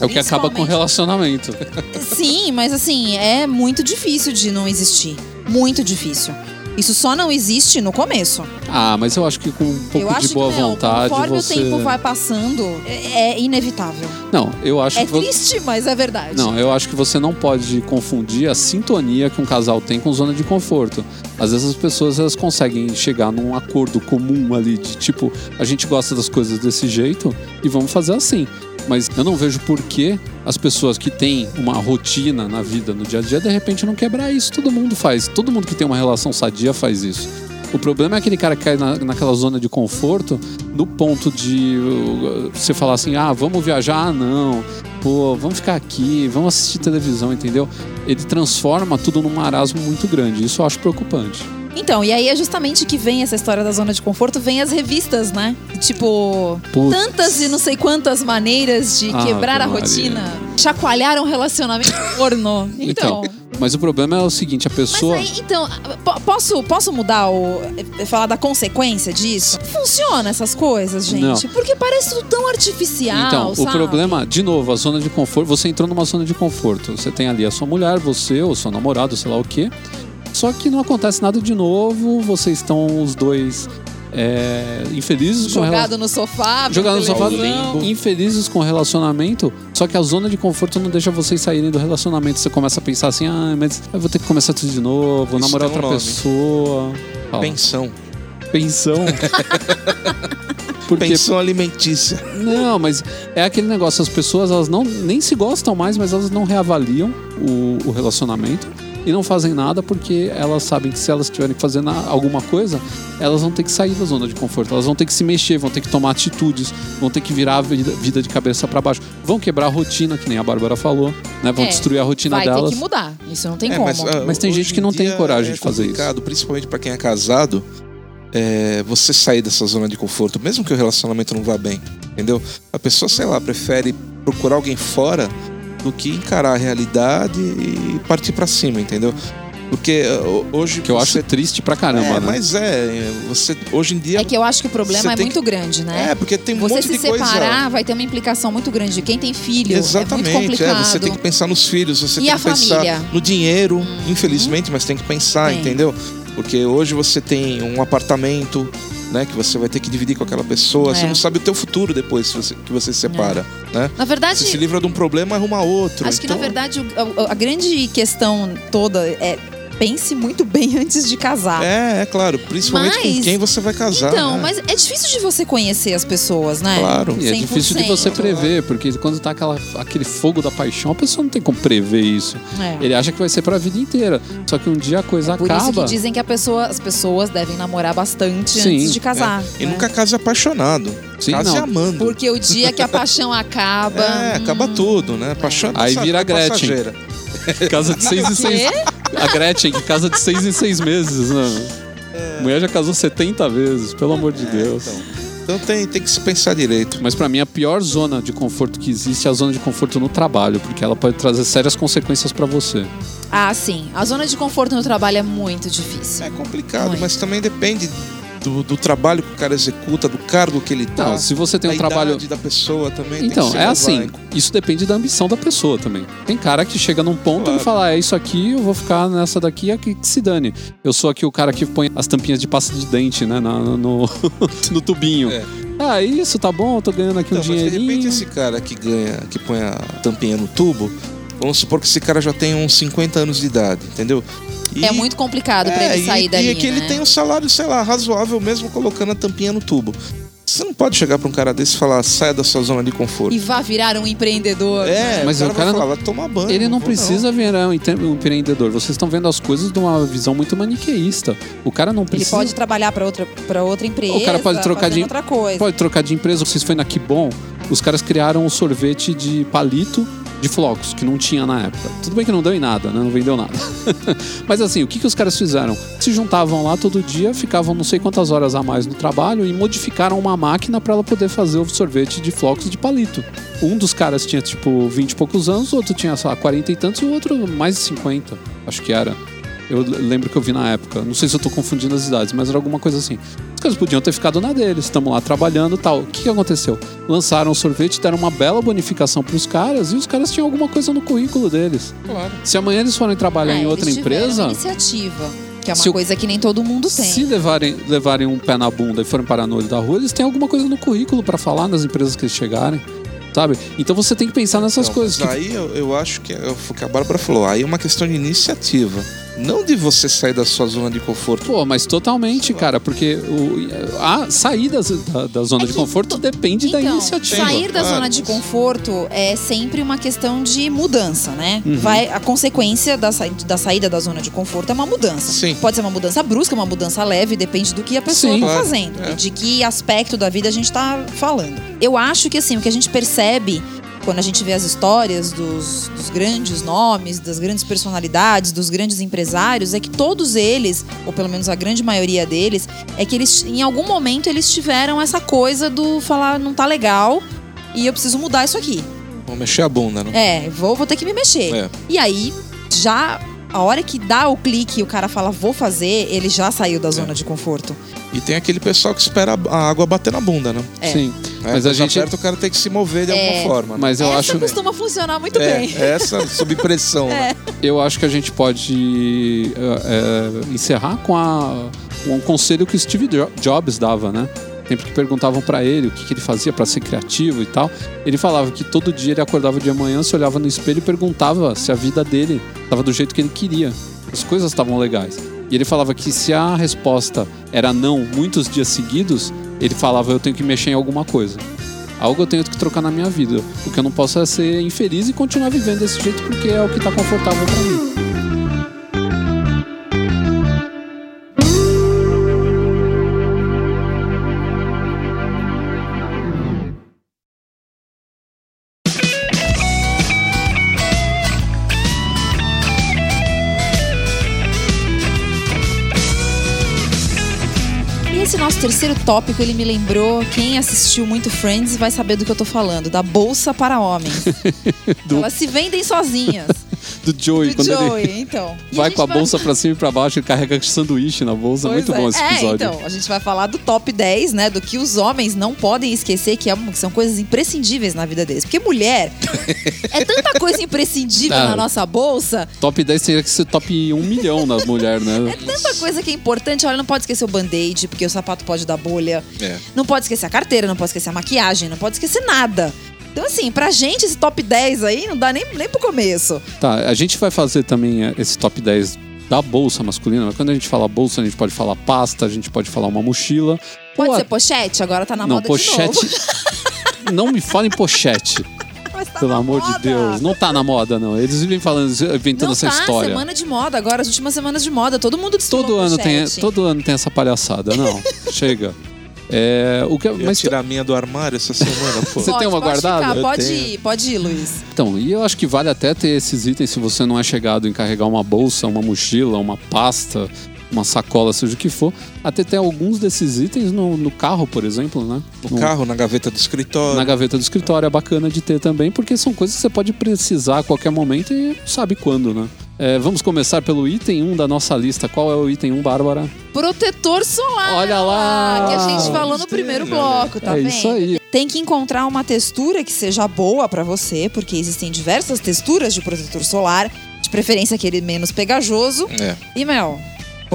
É o que acaba com o relacionamento. Sim, mas assim, é muito difícil de não existir. Muito difícil. Isso só não existe no começo. Ah, mas eu acho que com um pouco eu acho de boa vontade Conforme você. o tempo vai passando, é, é inevitável. Não, eu acho É que você. triste, mas é verdade. Não, eu acho que você não pode confundir a sintonia que um casal tem com zona de conforto. Às vezes as pessoas elas conseguem chegar num acordo comum ali de tipo, a gente gosta das coisas desse jeito e vamos fazer assim. Mas eu não vejo por que as pessoas que têm uma rotina na vida, no dia a dia, de repente não quebrar isso. Todo mundo faz. Todo mundo que tem uma relação sadia faz isso. O problema é aquele cara que cai na, naquela zona de conforto, no ponto de uh, você falar assim: ah, vamos viajar? Ah, não. Pô, vamos ficar aqui, vamos assistir televisão, entendeu? Ele transforma tudo num marasmo muito grande. Isso eu acho preocupante. Então, e aí é justamente que vem essa história da zona de conforto, vem as revistas, né? Tipo, Putz. tantas e não sei quantas maneiras de Ave quebrar a Maria. rotina, chacoalhar um relacionamento porno. Então. Mas o problema é o seguinte: a Mas pessoa. aí, então, po- posso, posso mudar o. eh, falar da consequência disso? Funciona essas coisas, gente? Não. Porque parece tudo tão artificial. Então, o sabe? problema, de novo, a zona de conforto. Você entrou numa zona de conforto. Você tem ali a sua mulher, você, ou seu namorado, sei lá o quê. Só que não acontece nada de novo. Vocês estão os dois é, infelizes com a relação. Jogado no sofá, Jogado no sofá, infelizes com o relacionamento, só que a zona de conforto não deixa vocês saírem do relacionamento. Você começa a pensar assim, ah, mas eu vou ter que começar tudo de novo, vou Isso namorar outra nome. pessoa. Fala. Pensão. Pensão. Porque Pensão alimentícia. não, mas é aquele negócio, as pessoas elas não nem se gostam mais, mas elas não reavaliam o, o relacionamento e não fazem nada porque elas sabem que se elas tiverem que fazer na- alguma coisa, elas vão ter que sair da zona de conforto, elas vão ter que se mexer, vão ter que tomar atitudes, vão ter que virar a vida, vida de cabeça para baixo, vão quebrar a rotina, que nem a Bárbara falou, né? Vão É, destruir a rotina Vai delas. ter que mudar. Isso não tem É, como. mas, ah, Mas tem gente que não tem coragem é de fazer isso. complicado, Principalmente pra quem é casado, é, você sair dessa zona de conforto, mesmo que o relacionamento não vá bem, entendeu? A pessoa, sei lá, prefere procurar alguém fora do que encarar a realidade e partir pra cima, entendeu? Porque ho- hoje Que eu acho você triste pra caramba, é, né? mas é, você hoje em dia É que eu acho que o problema Você é muito grande, né? é, porque tem um Você monte se de coisa. separar vai ter uma implicação muito grande. Quem tem filho Exatamente, é muito complicado. você tem que pensar nos filhos, você E tem a que pensar família? Uhum. no dinheiro, infelizmente, mas tem que pensar, Tem. entendeu? Porque hoje você tem um apartamento, né, que você vai ter que dividir com aquela pessoa, É. você não sabe o teu futuro depois que você se separa, né? Na verdade, Você se livra de um problema, arruma outro. acho que então, na verdade o- a, a grande questão toda é pense muito bem antes de casar. É, é claro. Principalmente com Mas- quem você vai casar. Então, né? mas é difícil de você conhecer as pessoas, né? Claro. E é difícil de você 100%. prever, porque quando tá aquela, aquele fogo da paixão, a pessoa não tem como prever isso. É. Ele acha que vai ser pra vida inteira. Só que um dia a coisa Por isso acaba. que dizem que a pessoa, as pessoas devem namorar bastante Sim, antes de casar. É. E né? nunca case apaixonado. Sim, case não. amando. Porque o dia que a paixão acaba. É, acaba hum, tudo, né? Paixão é Aí vira é Gretchen. passageira. Casa de seis em seis. A Gretchen, que casa de seis em seis meses, né? Mulher já casou 70 vezes, pelo amor de Deus. Então, então tem, tem que se pensar direito. Mas pra mim a pior zona de conforto que existe é a zona de conforto no trabalho, porque ela pode trazer sérias consequências pra você. Ah, sim. A zona de conforto no trabalho é muito difícil. É complicado, Muito. mas também depende do, do trabalho que o cara executa, do cargo que ele tá. Não, se você tem um trabalho da pessoa também. Então, é assim, isso depende da ambição da pessoa também. Tem cara que chega num ponto Claro. e fala, ah, é isso aqui, eu vou ficar nessa daqui, aqui que se dane. Eu sou aqui o cara que põe as tampinhas de pasta de dente, né, na- no, no tubinho. É. Ah, isso, tá bom, eu tô ganhando aqui Então, um mas de dinheirinho. repente esse cara que ganha, que põe a tampinha no tubo, vamos supor que esse cara já tem uns 50 anos de idade, entendeu? E- É muito complicado pra É, ele sair e, dali, e que ele né? tem um salário, sei lá, razoável mesmo colocando a tampinha no tubo. Você não pode chegar pra um cara desse e falar, saia da sua zona de conforto. E vá virar um empreendedor. É, Mas o o cara, cara vai falar, não- vai tomar banho. Ele não vou precisa virar um empre- um empreendedor. Vocês estão vendo as coisas de uma visão muito maniqueísta. O cara não Ele precisa. pode trabalhar pra outra, pra outra empresa. O cara pode trocar de- outra coisa. Pode trocar de empresa. Vocês foi na Que Bom, os caras criaram um sorvete de palito de flocos, que não tinha na época. Tudo bem que não deu em nada, né? Não vendeu nada. Mas assim, o que, que os caras fizeram? Se juntavam lá todo dia, ficavam não sei quantas horas a mais no trabalho e modificaram uma máquina para ela poder fazer o sorvete de flocos de palito. Um dos caras tinha tipo 20 e poucos anos, o outro tinha, sei lá, 40 e tantos e o outro mais de 50. Acho que era. Eu lembro que eu vi na época. Não sei se eu tô confundindo as idades, mas era alguma coisa assim. Os caras podiam ter ficado na deles. Estamos lá trabalhando e tal. O que, que aconteceu? Lançaram o sorvete, deram uma bela bonificação pros caras e os caras tinham alguma coisa no currículo deles. Claro. Se amanhã eles forem trabalhar É, em outra empresa, iniciativa. Que é uma Se coisa que nem todo mundo tem. se levarem, levarem um pé na bunda e forem parar no olho da rua, eles têm alguma coisa no currículo pra falar nas empresas que eles chegarem. Sabe? Então você tem que pensar nessas Não, coisas. mas Que... Aí eu, eu acho que é o que a Bárbara falou. Aí é uma questão de iniciativa. Não de você sair da sua zona de conforto. Pô, mas totalmente, cara, porque o, a saída da, da zona É de conforto depende da Então, iniciativa. sair da claro. zona de conforto é sempre uma questão de mudança, né? Uhum. Vai, a consequência da, sa- da saída da zona de conforto é uma mudança. Sim. Pode ser uma mudança brusca, uma mudança leve, depende do que a pessoa Sim. tá Claro, fazendo é. de que aspecto da vida a gente tá falando. Eu acho que assim, o que a gente percebe quando a gente vê as histórias dos, dos grandes nomes, das grandes personalidades, dos grandes empresários, é que todos eles, ou pelo menos a grande maioria deles, é que eles, em algum momento, eles tiveram essa coisa do falar, não tá legal e eu preciso mudar isso aqui. Vamos mexer a bunda, né? É, vou, vou ter que me mexer. É. E aí, já, a hora que dá o clique e o cara fala, vou fazer, ele já saiu da zona de conforto. E tem aquele pessoal que espera a água bater na bunda, né? É. Sim. É, Mas a gente- aperta, o cara tem que se mover de É. alguma forma. né? Mas eu Essa acho. costuma funcionar muito é, bem. essa sob pressão. né? Eu acho que a gente pode é, é, encerrar com a, um conselho que o Steve Jo- Jobs dava, né? Sempre que perguntavam pra ele o que, que ele fazia pra ser criativo e tal, ele falava que todo dia ele acordava de manhã, se olhava no espelho e perguntava se a vida dele estava do jeito que ele queria, as coisas estavam legais. E ele falava que se a resposta era não muitos dias seguidos, ele falava eu tenho que mexer em alguma coisa. Algo eu tenho que trocar na minha vida. O que eu não posso é ser infeliz e continuar vivendo desse jeito porque é o que tá confortável pra mim. Tópico, ele me lembrou, quem assistiu muito Friends vai saber do que eu tô falando, da bolsa para homens. Do- Elas se vendem sozinhas. Do Joey, Do quando ele Joey, então. E vai gente com a bolsa pra cima e pra baixo e carrega sanduíche na bolsa. Pois Muito é. bom esse É, episódio. então, a gente vai falar do top 10, né? Do que os homens não podem esquecer, que, é- que são coisas imprescindíveis na vida deles. Porque mulher é tanta coisa imprescindível Ah. na nossa bolsa, Top 10 teria que ser top 1 milhão das mulheres, né? é tanta coisa que é importante. Olha, não pode esquecer o band-aid, porque o sapato pode dar bolha. É. Não pode esquecer a carteira, não pode esquecer a maquiagem, não pode esquecer nada. Então, assim, pra gente, esse top 10 aí não dá nem, nem pro começo. Tá, a gente vai fazer também eh, esse top 10 da bolsa masculina. Mas quando a gente fala bolsa, a gente pode falar pasta, a gente pode falar uma mochila. Pode ser pochete? Agora tá na Não, moda de pochete. Não me fala em pochete, tá pelo amor de moda. Deus. Não tá na moda, não. Eles vivem falando, inventando Não essa tá, história. semana de moda agora, as últimas semanas de moda, todo mundo Todo ano, tem, todo ano tem essa palhaçada. Não, chega. É, o que, Eu mas tirar a minha do armário essa semana, pô. Você tem uma pode guardada? Ficar, Eu pode tenho. ir, pode ir, Luiz. Então, e eu acho que vale até ter esses itens se você não é chegado em carregar uma bolsa, uma mochila, uma pasta, uma sacola, seja o que for. Até ter alguns desses itens no, no carro, por exemplo, né? No carro, na gaveta do escritório. Na gaveta do escritório é bacana de ter também, porque são coisas que você pode precisar a qualquer momento e sabe quando, né? É, vamos começar pelo item 1 da nossa lista. Qual é o item 1, Bárbara? Protetor solar. Olha lá! Que a gente falou no primeiro bloco, tá É vendo? isso aí. Tem que encontrar uma textura que seja boa pra você, porque existem diversas texturas de protetor solar, de preferência aquele menos pegajoso. É. E, Mel,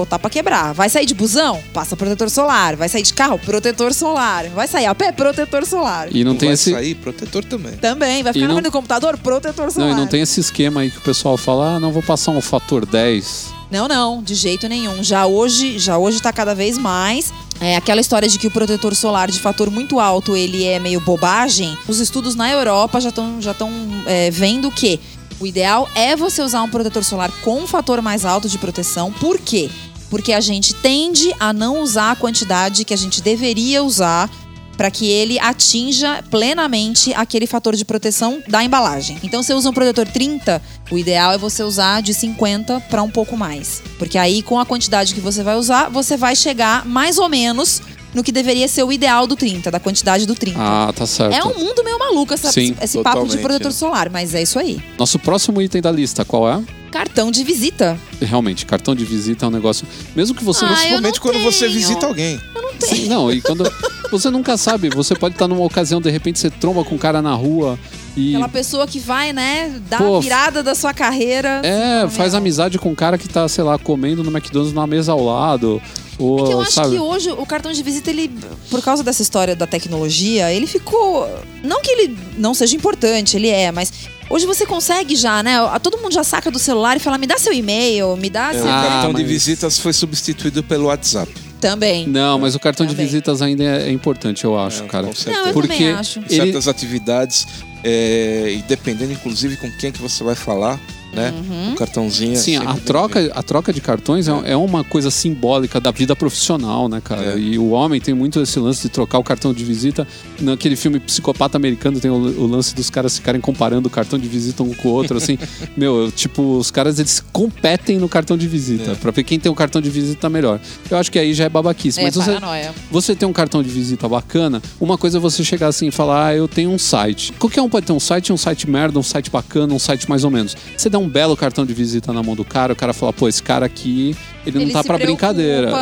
botar pra quebrar. Vai sair de busão? Passa protetor solar. Vai sair de carro? Protetor solar. Vai sair a pé? Protetor solar. E não tem vai esse. sair protetor também. Também. Vai ficar na não- do computador? Protetor solar. Não, e não tem esse esquema aí que o pessoal fala, ah, não vou passar um fator 10. Não, não, de jeito nenhum. Já hoje, já hoje tá cada vez mais. É aquela história de que o protetor solar de fator muito alto, ele é meio bobagem. Os estudos na Europa já estão já tão, é, vendo que o ideal é você usar um protetor solar com um fator mais alto de proteção. Por quê? Porque a gente tende a não usar a quantidade que a gente deveria usar para que ele atinja plenamente aquele fator de proteção da embalagem. Então, se você usa um protetor 30, o ideal é você usar de 50 para um pouco mais. Porque aí, com a quantidade que você vai usar, você vai chegar mais ou menos no que deveria ser o ideal do 30, da quantidade do 30. Ah, tá certo. é um mundo meio maluco essa- Sim, esse papo de protetor solar, mas é isso aí. Nosso próximo item da lista, qual é? Cartão de visita. Realmente, cartão de visita é um negócio. Mesmo que você Ah, não. eu Principalmente não quando você tenho. visita alguém. Sim, não, e quando. Você nunca sabe, você pode estar numa ocasião, de repente você tromba com um cara na rua e. Aquela pessoa que vai, né, dar Pô, a virada da sua carreira. É, faz amizade com um cara que tá, sei lá, comendo no McDonald's numa mesa ao lado. Ou, É que eu acho sabe? que hoje o cartão de visita, ele, por causa dessa história da tecnologia, ele ficou. Não que ele não seja importante, ele é, mas hoje você consegue já, né? Todo mundo já saca do celular e fala: me dá seu e-mail, me dá É, seu. o Ah, cartão de mas- visitas foi substituído pelo WhatsApp. Também. Não, mas o cartão de Também. visitas ainda é, é importante, eu acho, É, cara. com certeza. Não, eu Porque acho. Em ele- certas atividades, é, e dependendo inclusive com quem que você vai falar, né? Uhum. O cartãozinho. é Sim, a troca, a troca de cartões é, é uma coisa simbólica da vida profissional, né, cara? É. E o homem tem muito esse lance de trocar o cartão de visita. Naquele filme Psicopata Americano tem o, o lance dos caras ficarem comparando o cartão de visita um com o outro, assim. Meu, eu, tipo, os caras eles competem no cartão de visita É. pra ver quem tem o cartão de visita melhor. Eu acho que aí já é babaquice. É, mas você, paranoia. você tem um cartão de visita bacana, uma coisa é você chegar assim e falar, ah, eu tenho um site. Qualquer um pode ter um site, um site merda, um site bacana, um site mais ou menos. Você dá um belo cartão de visita na mão do cara, o cara fala, pô, esse cara aqui, ele, não Ele tá se pra preocupa, brincadeira. É,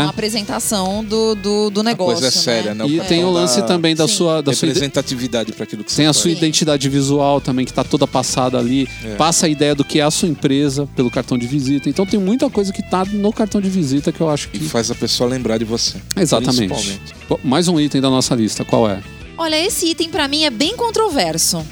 com a apresentação do, do, do A negócio. coisa é séria, né? E O tem o lance também da Sim. sua, da sua representatividade para aquilo que tem a sua Sim. identidade visual também, que tá toda passada ali. É. Passa a ideia do que é a sua empresa pelo cartão de visita. Então tem muita coisa que tá no cartão de visita que eu acho E que. faz a pessoa lembrar de você. Exatamente. Bom, Mais um item da nossa lista, qual é? Olha, esse item pra mim é bem controverso.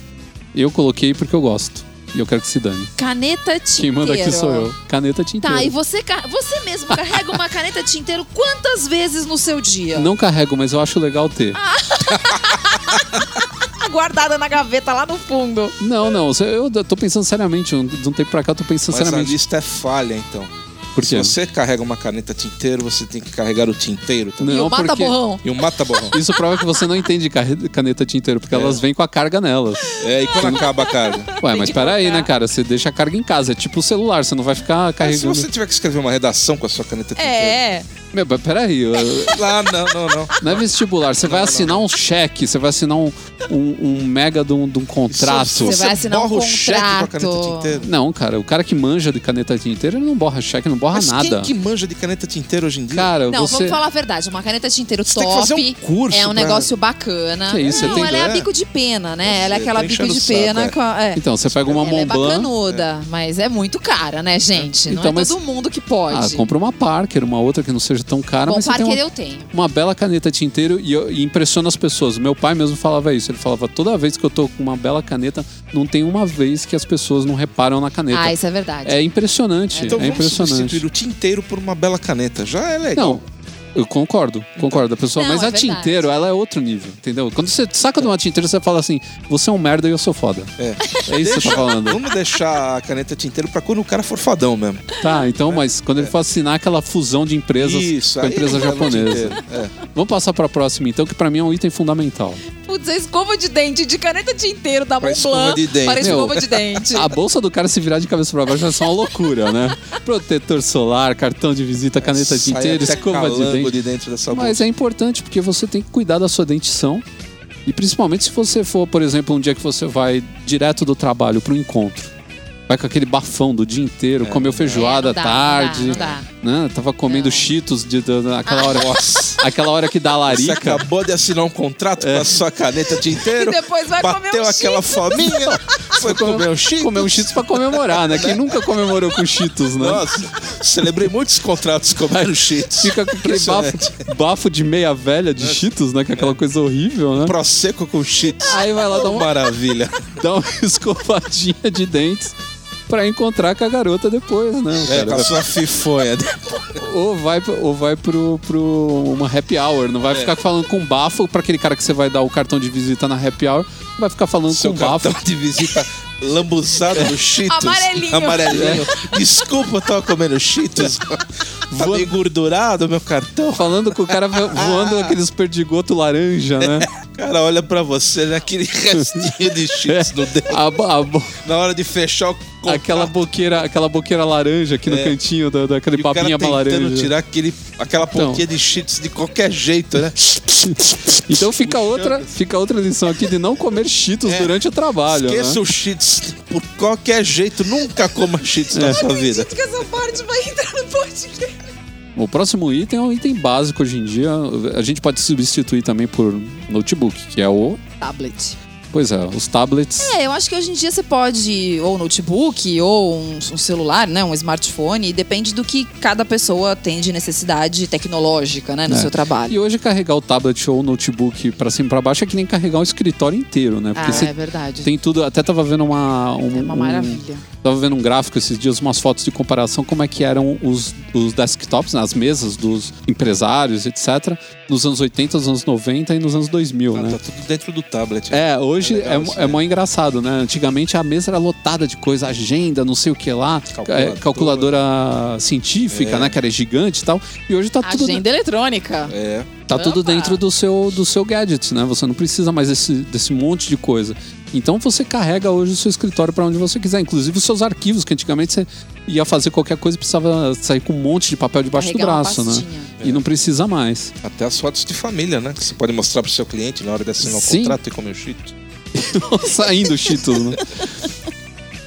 Eu coloquei porque eu gosto. E eu quero que se dane. Caneta tinteiro. Quem manda aqui sou eu. Caneta tinteiro. Tá, e você, você mesmo carrega uma caneta tinteiro quantas vezes no seu dia? Não carrego, mas eu acho legal ter. Ah. Guardada na gaveta lá no fundo. Não, não. Eu tô pensando seriamente. De um tempo pra cá, eu tô pensando Mas a seriamente. lista é falha, então. Por Se você carrega uma caneta tinteiro, você tem que carregar o tinteiro também. e Não, o mata porque- borrão. E o mata-borrão. Isso prova que você não entende caneta tinteiro, porque É. elas vêm com a carga nelas. É, e quando acaba a carga? Ué, Tem mas peraí, né, cara? Você deixa a carga em casa. É tipo o celular, você não vai ficar Mas se carregando. você tiver que escrever uma redação com a sua caneta tinteiro. É. Meu, peraí. eu- Lá, não, não, não. Não é vestibular. Você vai Não, assinar um cheque, você vai assinar um, um, um mega de um, de um contrato. Se Você vai assinar um borra o cheque com a caneta contrato. tinteiro. Não, cara, o cara que manja de caneta tinteiro, ele não borra cheque, não borra Mas nada. quem que manja de caneta tinteiro hoje em dia? Cara, Não, você. vamos falar a verdade. Uma caneta tinteiro Você tem top. que fazer um curso É um pra- negócio bacana. Que isso, você não, tem- ela é a É. bico de pena, né? Ela é Você aquela tá bico de saco, pena é. com a- é. Então, você pega uma Ela é Montblanc. bacanuda, mas é muito cara, né, gente? Então, não é mas- todo mundo que pode. Ah, compra uma Parker, uma outra que não seja tão cara, Bom, mas você tem uma, eu tenho. uma bela caneta tinteiro e, eu- e impressiona as pessoas. Meu pai mesmo falava isso. Ele falava, toda vez que eu tô com uma bela caneta, não tem uma vez que as pessoas não reparam na caneta. Ah, isso é verdade. É impressionante, Então é vamos impressionante. substituir o tinteiro por uma bela caneta. Já é legal. Não, eu concordo, concordo, a pessoa. Não, mas é a verdade. tinteiro, ela é outro nível, entendeu? Quando você saca de uma tinteiro, você fala assim: você é um merda e eu sou foda. É. É isso que você tá falando. Vamos deixar a caneta tinteiro pra quando o cara for fadão mesmo. Tá, então, mas quando ele for assinar aquela fusão de empresas Isso, com a aí empresa é japonesa. tinteiro, é. Vamos passar pra próxima, então, que pra mim é um item fundamental. Putz, a escova de dente de caneta tinteiro da Pra Montblanc escova de dente. para Meu, escova de dente. A bolsa do cara se virar de cabeça pra baixo vai ser uma loucura, né? Protetor solar, cartão de visita, caneta Sai tinteiro, até escova de dente. de dentro dessa bolsa. Mas é importante porque você tem que cuidar da sua dentição. E principalmente se você for, por exemplo, um dia que você vai direto do trabalho pro encontro. Vai com aquele bafão do dia inteiro, comeu feijoada É, não dá, tarde, não dá, né? Tava comendo Não. cheetos de, de- naquela hora. aquela hora que dá Você larica. acabou de assinar um contrato É. com a sua caneta tinteiro. E depois vai comer bateu um aquela Cheetos. fominha, foi comer um cheetos. Comer um cheetos pra comemorar, né? Quem nunca comemorou com cheetos, né? Nossa, celebrei muitos contratos comendo cheetos. Fica com aquele bafo, bafo de meia velha de cheetos, né? Que é aquela coisa horrível, né? Prosecco com cheetos. Aí vai lá dar um- Maravilha. Dá uma escovadinha de dentes pra encontrar com a garota depois, né? É, cara? com a sua fifonha. Ou vai, ou vai pro, pro uma happy hour. Não vai É. ficar falando com bafo pra aquele cara que você vai dar o cartão de visita na happy hour. Vai ficar falando Seu com bafo. cartão de visita lambuzado do Cheetos. Amarelinho. Amarelinho. Desculpa, eu tava comendo Cheetos. Tá Voa- meio gordurado meu cartão. Falando com o cara vo- voando aqueles perdigoto laranja, né? O cara olha pra você, né? Aquele restinho de Cheetos no dedo. A, a Na hora de fechar o contrato. aquela, boqueira, aquela boqueira laranja aqui no É. cantinho da, daquele E babinha pra tentando laranja. tirar aquele, aquela Então. pontinha de cheats de qualquer jeito, né? Então fica outra, fica outra lição aqui de não comer cheetos É. durante o trabalho. Esqueça né? o cheats por qualquer jeito. Nunca coma cheats É. na sua vida. que essa parte vai entrar no podcast. O próximo item é um item básico hoje em dia. A gente pode substituir também por notebook, que é o. Tablet. Pois é, os tablets. É, eu acho que hoje em dia você pode, ou notebook, ou um, um celular, né? Um smartphone, e depende do que cada pessoa tem de necessidade tecnológica, né? No É. seu trabalho. E hoje carregar o tablet ou o notebook pra cima e pra baixo é que nem carregar um escritório inteiro, né? Porque Ah, é verdade. tem tudo. Até tava vendo uma. Um, É uma um- maravilha. tava vendo um gráfico esses dias, umas fotos de comparação, como é que eram os, os desktops, né, as mesas dos empresários, etc., nos anos 80, nos anos 90 e nos anos 2000, Ah, né? Tá tudo dentro do tablet. É, hoje É é, legal é, né? mó engraçado, né? Antigamente a mesa era lotada de coisa, agenda, não sei o que lá, Calculadora. é, calculadora científica, É. né? Que era gigante e tal. E hoje tá tudo, Agenda eletrônica. É. tá tudo Opa! dentro do seu, do seu gadget, né? Você não precisa mais desse, desse monte de coisa. Então você carrega hoje o seu escritório para onde você quiser, inclusive os seus arquivos, que antigamente você ia fazer qualquer coisa e precisava sair com um monte de papel debaixo do Carregar uma braço, né? pastinha. E não precisa mais. Até as fotos de família, né? Que você pode mostrar pro seu cliente na hora de assinar o Sim. contrato e comer o cheetos. Saindo Cheetos, né?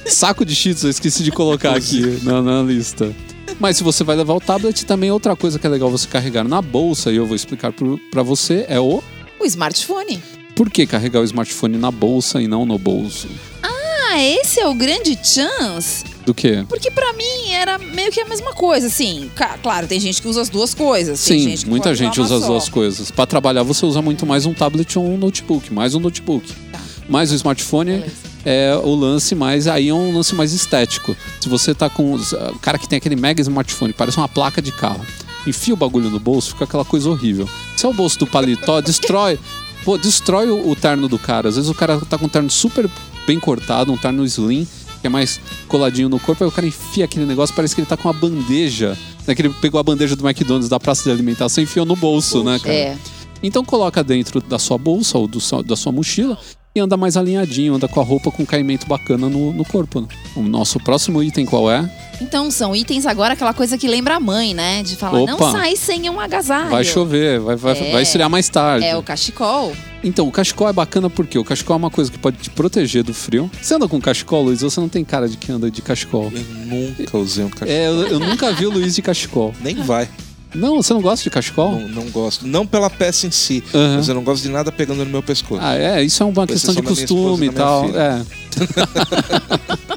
Saco de Cheetos, eu esqueci de colocar aqui na, na lista. Mas se você vai levar o tablet, também outra coisa que é legal você carregar na bolsa, e eu vou explicar pra você, é o O smartphone. por que carregar o smartphone na bolsa e não no bolso. Ah, esse é o grande chance. Do que? Porque pra mim era meio que a mesma coisa, assim. Claro, tem gente que usa as duas coisas. tem Sim, gente muita gente usa as duas coisas. Pra trabalhar, você usa muito mais um tablet ou um notebook, mais um notebook. Tá. Mas o smartphone Beleza. é o lance mais. Aí é um lance mais estético. Se você tá com. O cara que tem aquele mega smartphone, parece uma placa de carro. Enfia o bagulho no bolso, fica aquela coisa horrível. Se é o bolso do paletó, destrói. Pô, destrói o, o terno do cara. Às vezes o cara tá com um terno super bem cortado, um terno slim, que é mais coladinho no corpo, aí o cara enfia aquele negócio, parece que ele tá com uma bandeja. Né, que ele pegou a bandeja do McDonald's da praça de alimentação e enfiou no bolso, né, cara? É. Então coloca dentro da sua bolsa ou do da sua mochila e anda mais alinhadinho, anda com a roupa com caimento bacana no, no corpo. né? O nosso próximo item qual é? Então, são itens agora, aquela coisa que lembra a mãe, né? De falar, não Opa. sai sem um agasalho. Vai chover, vai, vai, É. vai esfriar mais tarde. É o cachecol. Então, o cachecol é bacana porque o cachecol é uma coisa que pode te proteger do frio. Você anda com cachecol, Luiz? Você não tem cara de que anda de cachecol. Eu nunca usei um cachecol. É, eu, eu nunca vi o Luiz de cachecol. Nem vai. Não, você não gosta de cachecol? Não, não gosto. Não pela peça em si, Aham. mas eu não gosto de nada pegando no meu pescoço. Ah, é, isso é uma Com questão de esposa costume e tal. É.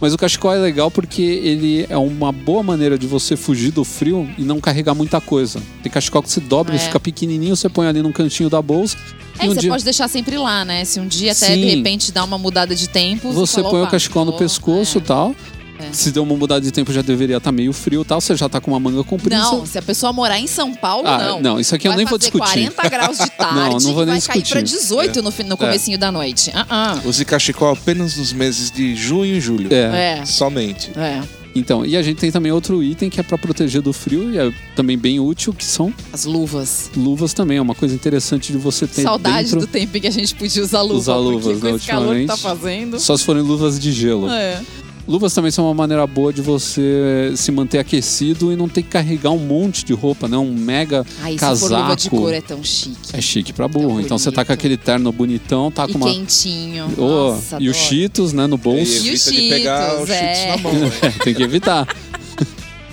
Mas o cachecol é legal porque ele é uma boa maneira de você fugir do frio e não carregar muita coisa. Tem cachecol que você dobra, É. ele fica pequenininho, você põe ali num cantinho da bolsa. É, e um você dia pode deixar sempre lá, né? Se um dia até Sim. de repente dá uma mudada de tempo. você fala, põe o "Opa, cachecol no vou", pescoço e é. tal. É. Se deu uma mudada de tempo, já deveria estar meio frio e tal. Você já tá com uma manga comprida. Não, se a pessoa morar em São Paulo, Ah, não. não, isso aqui eu vai nem vou discutir. 40 graus de tarde Não, não vou nem vai cair pra discutir. 18 no, fim- no comecinho da noite. Ah, ah. Use cachecol apenas nos meses de junho e julho. É. É, Somente. é. Então, e a gente tem também outro item que é pra proteger do frio e é também bem útil, que são As luvas. luvas também. É uma coisa interessante de você ter Saudade dentro. do tempo em que a gente podia usar luva. Usar luvas, porque com né, esse calor que tá ultimamente. fazendo. Só se forem luvas de gelo. É. Luvas também são uma maneira boa de você se manter aquecido e não ter que carregar um monte de roupa, né? Um mega se casaco. for luva de cor, é tão chique. É chique pra burro. Tão então você tá com aquele terno bonitão, tá e com uma. quentinho. Ô, Nossa, e o adoro. Cheetos, né, no E bolso. E os evita de pegar Cheetos, os cheetos é. na mão. né? É, tem que evitar.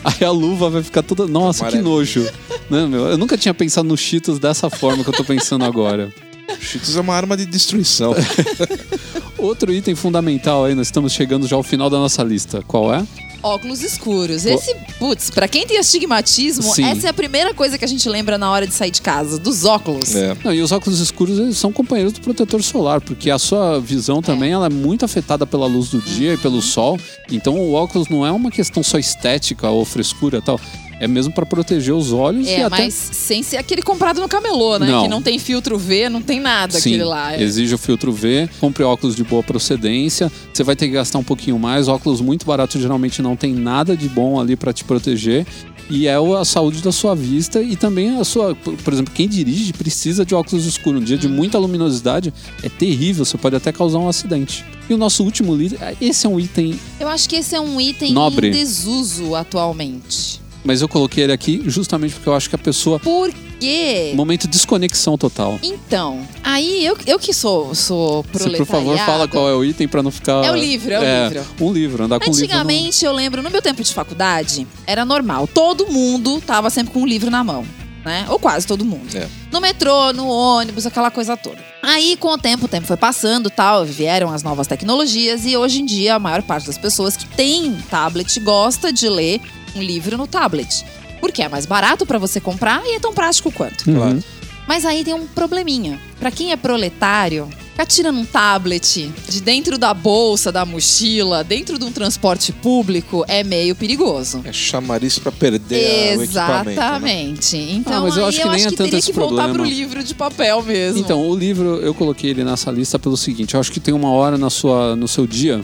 Aí a luva vai ficar toda. Nossa, que nojo. Né, meu? Eu nunca tinha pensado no Cheetos dessa forma que eu tô pensando agora. Cheetos é uma arma de destruição. Outro item fundamental aí, nós estamos chegando já ao final da nossa lista. Qual é? Óculos escuros. Esse, putz, pra quem tem astigmatismo, Sim. essa é a primeira coisa que a gente lembra na hora de sair de casa, dos óculos. É. Não, e os óculos escuros eles são companheiros do protetor solar, porque a sua visão também ela é muito afetada pela luz do dia e pelo sol. Então o óculos não é uma questão só estética ou frescura e tal. É mesmo pra proteger os olhos e É, até. mas sem ser aquele comprado no camelô, né? Não. Que não tem filtro V, não tem nada Sim, aquele lá. É. exige o filtro V, compre óculos de boa procedência. Você vai ter que gastar um pouquinho mais. Óculos muito baratos geralmente não tem nada de bom ali pra te proteger. E é a saúde da sua vista e também a sua. Por por exemplo, quem dirige precisa de óculos escuros. Um dia de Uhum. muita luminosidade é terrível, você pode até causar um acidente. E o nosso último item, esse é um item, Eu acho que esse é um item Nobre. em desuso atualmente. Mas eu coloquei ele aqui justamente porque eu acho que a pessoa. Por quê? Momento de desconexão total. Então, aí eu, eu que sou, sou Você, por favor, fala qual é o item pra não ficar. É o livro, é o livro. Um livro, andar com um livro. não- Antigamente, eu lembro, no meu tempo de faculdade, era normal. Todo mundo tava sempre com um livro na mão. Né? Ou quase todo mundo. É. No metrô, no ônibus, aquela coisa toda. Aí, com o tempo, o tempo foi passando tal, vieram as novas tecnologias e hoje em dia a maior parte das pessoas que tem tablet gosta de ler um livro no tablet. Porque é mais barato pra você comprar e é tão prático quanto. Uhum. Claro. Mas aí tem um probleminha. Pra quem é proletário, ficar tirando um tablet de dentro da bolsa, da mochila, dentro de um transporte público é meio perigoso. É chamariz pra perder o equipamento. né? Exatamente. Então Ah, mas eu aí acho que eu nem acho é que tanto teria esse que voltar problema. pro livro de papel mesmo. Então, o livro, eu coloquei ele nessa lista pelo seguinte: eu acho que tem uma hora na sua, no seu dia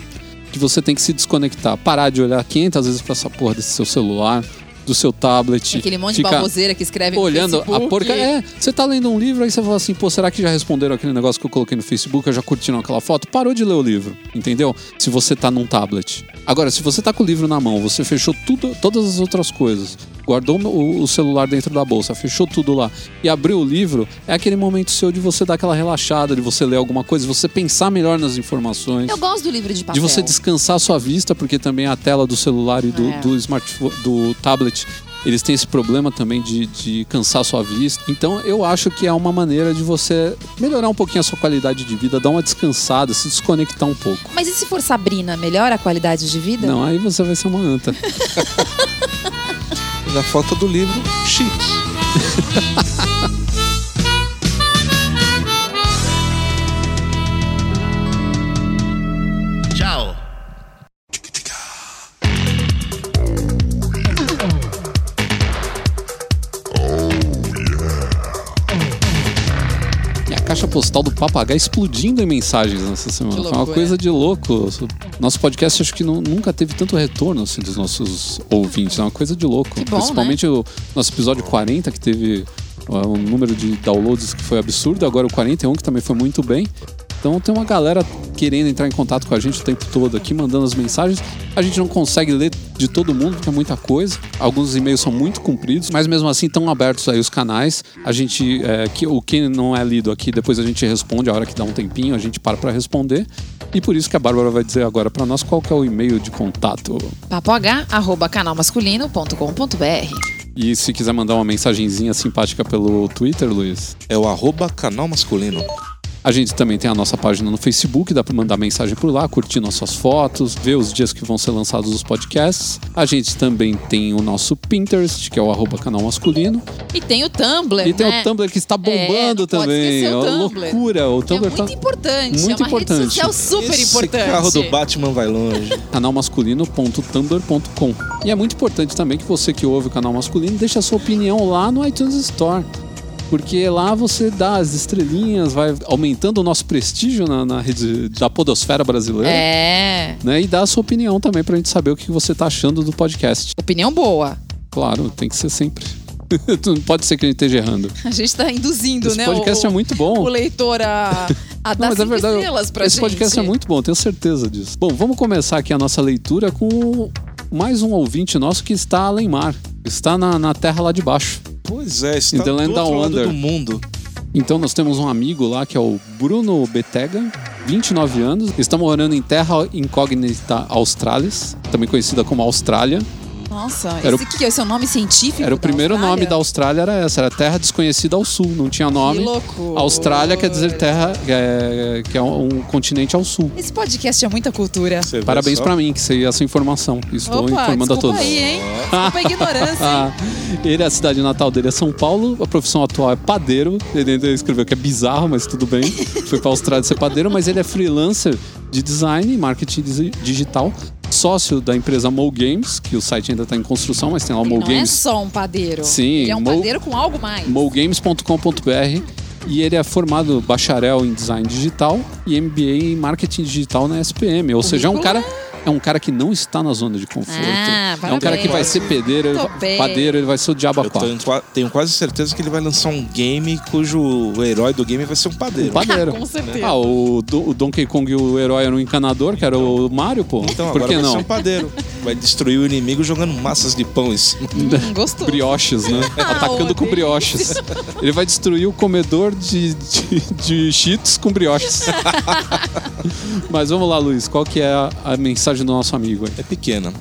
que você tem que se desconectar, parar de olhar 500 vezes pra essa porra desse seu celular, do seu tablet. Aquele monte de baboseira que escreve Olhando no a porca. É, você tá lendo um livro, aí você fala assim, pô, será que já responderam aquele negócio que eu coloquei no Facebook? Já curtiram aquela foto? Parou de ler o livro, entendeu? Se você tá num tablet. Agora, se você tá com o livro na mão, você fechou tudo, todas as outras coisas, guardou o, celular dentro da bolsa, fechou tudo lá e abriu o livro, é aquele momento seu de você dar aquela relaxada, de você ler alguma coisa, de você pensar melhor nas informações. Eu gosto do livro de papel. De você descansar a sua vista, porque também a tela do celular e do, É. do smartphone, do tablet, eles têm esse problema também de, de cansar a sua vista. Então eu acho que é uma maneira de você melhorar um pouquinho a sua qualidade de vida, dar uma descansada, se desconectar um pouco. Mas e se for Sabrina, melhora a qualidade de vida? Não, aí você vai ser uma anta. Na falta do livro, Cheetos. caixa postal do papagaio explodindo em mensagens nessa semana. Foi uma coisa de louco. Nosso podcast acho que nu- nunca teve tanto retorno assim, dos nossos ouvintes. É uma coisa de louco. Bom, né? Principalmente o nosso episódio 40, que teve um número de downloads que foi absurdo. Agora o 41, que também foi muito bem. Então tem uma galera querendo entrar em contato com a gente o tempo todo aqui, mandando as mensagens. A gente não consegue ler de todo mundo, porque é muita coisa. Alguns e-mails são muito compridos, mas mesmo assim estão abertos aí os canais. A gente, é, que, o que não é lido aqui, depois a gente responde a hora que dá um tempinho, a gente para para responder. E por isso que a Bárbara vai dizer agora para nós qual que é o e-mail de contato. papoh.canalmasculino.com.br E se quiser mandar uma mensagenzinha simpática pelo Twitter, Luiz, É o arroba canal masculino. A gente também tem a nossa página no Facebook, dá para mandar mensagem por lá, curtir nossas fotos, ver os dias que vão ser lançados os podcasts. A gente também tem o nosso Pinterest, que é o arroba canal masculino. E tem o Tumblr, E tem né? o Tumblr que está É, bombando pode também. o É uma Tumblr. loucura. O é Tumblr muito tá importante. muito é uma importante. rede social super Esse importante. carro do Batman vai longe. canalmasculino.tumblr.com. E é muito importante também que você que ouve o canal masculino deixe a sua opinião lá no iTunes Store. Porque lá você dá as estrelinhas, vai aumentando o nosso prestígio na, na rede da podosfera brasileira. É. Né? E dá a sua opinião também pra gente saber o que você tá achando do podcast. Opinião boa. Claro, tem que ser sempre. Não pode ser que a gente esteja errando. A gente tá induzindo, Esse né? podcast o, é muito bom. O leitor a, a dar Não, mas é cinco verdade, estrelas pra esse gente. podcast é muito bom, tenho certeza disso. Bom, vamos começar aqui a nossa leitura com mais um ouvinte nosso que está além mar. Está na, na terra lá de baixo. Pois é, está do outro lado do mundo. Então nós temos um amigo lá que é o Bruno Betega, 29 anos. Está morando em Terra Incógnita Australis, também conhecida como Austrália. Nossa, Era o- esse que é o seu nome científico? Era o da primeiro Austrália? nome da Austrália, era essa, era Terra Desconhecida ao Sul, não tinha nome. Que loucura. Austrália quer dizer terra, é, que é um continente ao sul. Esse podcast é muita cultura. Você Parabéns pra mim que sei essa informação. Estou Opa, informando a todos. aí, hein? Desculpa a ignorância, hein? Ele, a cidade natal dele é São Paulo, a profissão atual é padeiro. Ele ainda escreveu que é bizarro, mas tudo bem. Foi pra Austrália ser padeiro, mas ele é freelancer de design e marketing digi- digital. Sócio da empresa Mo Games, que o site ainda está em construção, mas tem lá o Mo não é Games. só um padeiro. Sim, Ele é um Mo- padeiro com algo mais. mogames.com.br e ele é formado bacharel em design digital e MBA em marketing digital na SPM. Ou seja, é um cara é um cara que não está na zona de conforto. Ah, é um cara que vai ser pedreiro, ele vai- padeiro, ele vai ser o diabo a Eu quatro. tenho, qua- tenho quase certeza que ele vai lançar um game cujo o herói do game vai ser um padeiro. Um padeiro. Com certeza. Ah, o, Do- o Donkey Kong, o herói era um encanador, que era o Mario, pô. Então Por agora que vai ser não? um padeiro. Vai destruir o inimigo jogando massas de pão em cima. Hum, gostou. Brioches, né? Atacando ô, com brioches. Ele vai destruir o comedor de, de, de cheetos com brioches. Mas vamos lá, Luiz. Qual que é a, a mensagem do nosso amigo aí? É pequena.